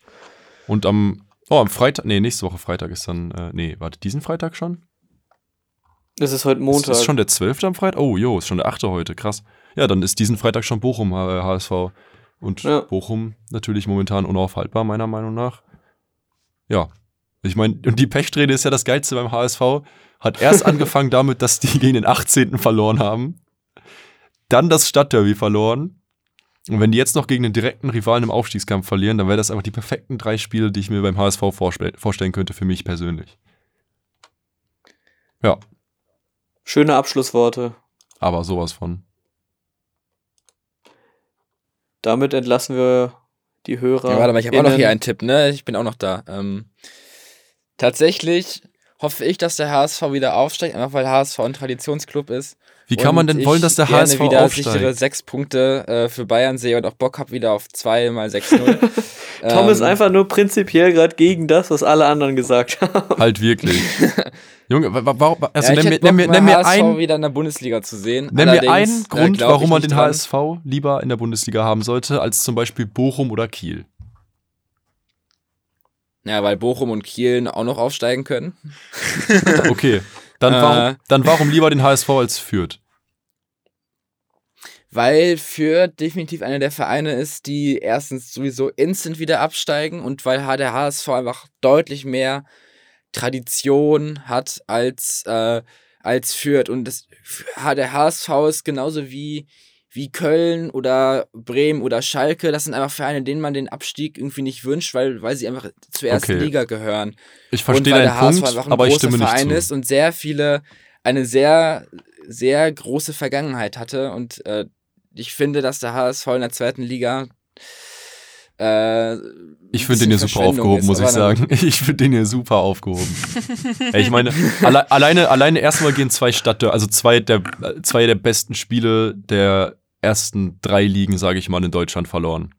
A: [LAUGHS] und am, oh, am Freitag, nee, nächste Woche Freitag ist dann, äh, nee, warte, diesen Freitag schon?
C: Es ist heute Montag.
A: Ist, ist schon der 12. am Freitag? Oh, jo, ist schon der 8. heute, krass. Ja, dann ist diesen Freitag schon Bochum äh, HSV. Und
C: Ja.
A: Bochum natürlich momentan unaufhaltbar, meiner Meinung nach. Ja. Ich meine, und die Pechsträhne ist ja das Geilste beim HSV. Hat erst [LAUGHS] angefangen damit, dass die gegen den 18. verloren haben. Dann das Stadtderby verloren. Und wenn die jetzt noch gegen den direkten Rivalen im Aufstiegskampf verlieren, dann wäre das einfach die perfekten drei Spiele, die ich mir beim HSV vorstell vorstellen könnte, für mich persönlich. Ja,
C: Schöne Abschlussworte.
A: aber sowas von.
C: Damit entlassen wir die Hörer.
B: Ja, warte mal, ich habe auch noch hier einen Tipp, ne? Ich bin auch noch da. Ähm, tatsächlich hoffe ich, dass der HSV wieder aufsteigt, einfach weil HSV ein Traditionsclub ist.
A: Wie kann man denn wollen,
B: ich
A: dass der
B: gerne
A: HSV
B: wieder
A: aufsteigt?
B: sichere sechs Punkte äh, für Bayern sehe und auch Bock habe wieder auf 2 mal 6-0. [LAUGHS]
C: Tom ist
B: Ähm,
C: einfach nur prinzipiell gerade gegen das, was alle anderen gesagt haben.
A: Halt wirklich. [LAUGHS] Junge, wa- wa- warum, also
B: ja, ich
A: nenn, mir,
B: Bock,
A: nenn, nenn mir
B: HSV
A: einen,
B: wieder in der Bundesliga zu sehen.
A: nenn mir einen
B: äh,
A: Grund,
B: ich
A: warum man den
B: dran.
A: HSV lieber in der Bundesliga haben sollte, als zum Beispiel Bochum oder Kiel.
B: Ja, weil Bochum und Kiel auch noch aufsteigen können. [LAUGHS]
A: Okay. Dann,
B: Äh.
A: warum, dann warum lieber den HSV als Fürth?
B: Weil Fürth definitiv einer der Vereine ist, die erstens sowieso instant wieder absteigen und weil der HSV einfach deutlich mehr Tradition hat als, äh, als Fürth. Und das, der HSV ist genauso wie, wie Köln oder Bremen oder Schalke. Das sind einfach Vereine, denen man den Abstieg irgendwie nicht wünscht, weil, weil sie einfach zur ersten
A: Okay.
B: Liga gehören.
A: Ich
B: und
A: verstehe
B: weil der HSV
A: Punkt,
B: einfach ein
A: aber ich
B: großer
A: stimme nicht
B: Verein
A: zu.
B: ist und sehr viele, eine sehr, sehr große Vergangenheit hatte. Und äh, ich finde, dass der HSV in der zweiten Liga äh,
A: Ich finde [LAUGHS] den hier super aufgehoben, muss ich sagen. Ich finde den hier super aufgehoben. Ey, ich meine, alle, alleine, alleine erstmal gehen zwei Stadtder, also zwei der, zwei der besten Spiele der ersten drei Ligen, sage ich mal, in Deutschland verloren.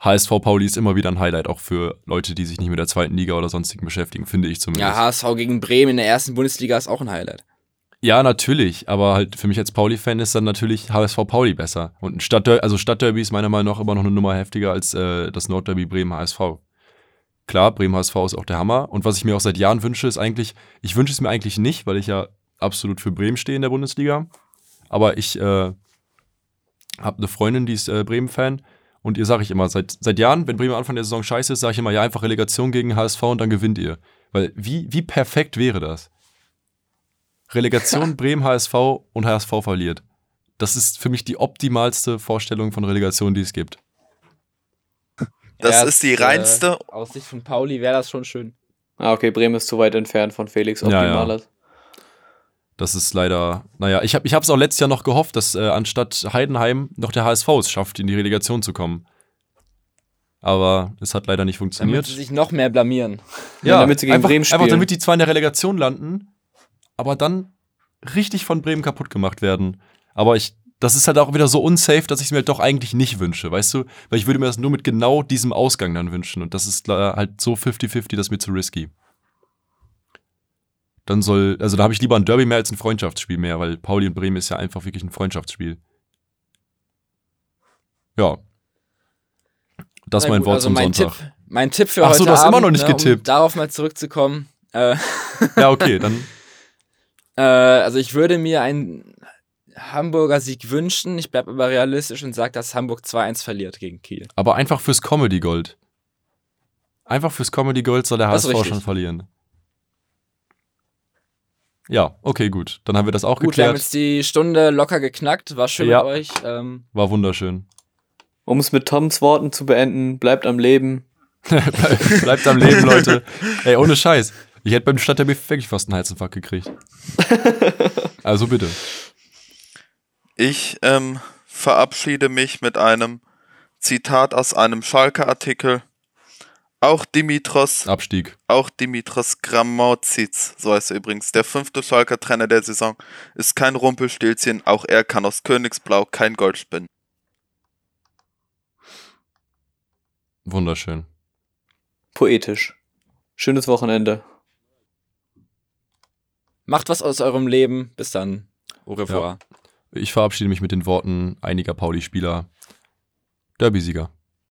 A: HSV Pauli ist immer wieder ein Highlight, auch für Leute, die sich nicht mit der zweiten Liga oder sonstigen beschäftigen, finde ich zumindest.
B: Ja, HSV gegen Bremen in der ersten Bundesliga ist auch ein Highlight.
A: Ja, natürlich, aber halt für mich als Pauli-Fan ist dann natürlich HSV Pauli besser. Und ein Stadtderby, also Stadtderby ist meiner Meinung nach immer noch eine Nummer heftiger als äh, das Nordderby Bremen HSV. Klar, Bremen HSV ist auch der Hammer. Und was ich mir auch seit Jahren wünsche, ist eigentlich, ich wünsche es mir eigentlich nicht, weil ich ja absolut für Bremen stehe in der Bundesliga. Aber ich äh, habe eine Freundin, die ist äh, Bremen-Fan. Und ihr sage ich immer, seit, seit Jahren, wenn Bremen Anfang der Saison scheiße ist, sage ich immer, ja, einfach Relegation gegen HSV und dann gewinnt ihr. Weil wie, wie perfekt wäre das? Relegation [LAUGHS] Bremen HSV und HSV verliert. Das ist für mich die optimalste Vorstellung von Relegation, die es gibt.
D: Das
B: Ja,
D: ist die
B: äh,
D: reinste.
B: Aus Sicht von Pauli wäre das schon schön.
C: Ah, okay, Bremen ist zu weit entfernt von Felix
A: Ja, ja.
C: Optimaler.
A: Das ist leider, naja, ich habe ich es auch letztes Jahr noch gehofft, dass äh, anstatt Heidenheim noch der HSV es schafft, in die Relegation zu kommen. Aber es hat leider nicht
B: Damit
A: funktioniert.
B: sie sich noch mehr blamieren.
C: Ja, damit sie gegen
A: einfach,
C: Bremen
A: Einfach
C: spielen.
A: damit die zwar in der Relegation landen, aber dann richtig von Bremen kaputt gemacht werden. Aber ich das ist halt auch wieder so unsafe, dass ich es mir halt doch eigentlich nicht wünsche, weißt du? Weil ich würde mir das nur mit genau diesem Ausgang dann wünschen. Und das ist halt so 50-50, das ist mir zu risky. Dann soll, also da habe ich lieber ein Derby mehr als ein Freundschaftsspiel mehr, weil Pauli und Bremen ist ja einfach wirklich ein Freundschaftsspiel. Ja. Das ist mein Wort also zum
B: mein
A: Sonntag.
B: Tipp, mein Tipp für Ach so, heute
A: du hast
B: Abend,
A: immer noch nicht
B: ne,
A: getippt.
B: Um darauf mal zurückzukommen. Äh,
A: ja, [LAUGHS] okay, dann.
B: Äh, also ich würde mir einen Hamburger Sieg wünschen. Ich bleibe aber realistisch und sage, dass Hamburg 2-1 verliert gegen Kiel.
A: Aber einfach fürs Comedy Gold. Einfach fürs Comedy Gold soll der HSV schon verlieren. Ja, okay, gut. Dann haben wir das auch gut, geklärt. Gut, wir haben
B: jetzt die Stunde locker geknackt. War schön ja. mit euch.
A: Ähm, War wunderschön.
C: Um es mit Toms Worten zu beenden, bleibt am Leben. [LAUGHS]
A: bleibt am Leben, Leute. [LAUGHS] Ey, ohne Scheiß. Ich hätte beim Stadtderby wirklich fast einen Herzinfarkt gekriegt. [LAUGHS] Also bitte.
D: Ich ähm, verabschiede mich mit einem Zitat aus einem Schalke-Artikel. Auch Dimitros.
A: Abstieg.
D: Auch Dimitros Gramotzitz, so heißt er übrigens, der fünfte Schalker Trainer der Saison, ist kein Rumpelstilzchen, auch er kann aus Königsblau kein Gold spinnen.
A: Wunderschön.
C: Poetisch. Schönes Wochenende.
B: Macht was aus eurem Leben. Bis dann. Au revoir.
A: Ja. Ich verabschiede mich mit den Worten einiger Pauli-Spieler. Derby-Sieger.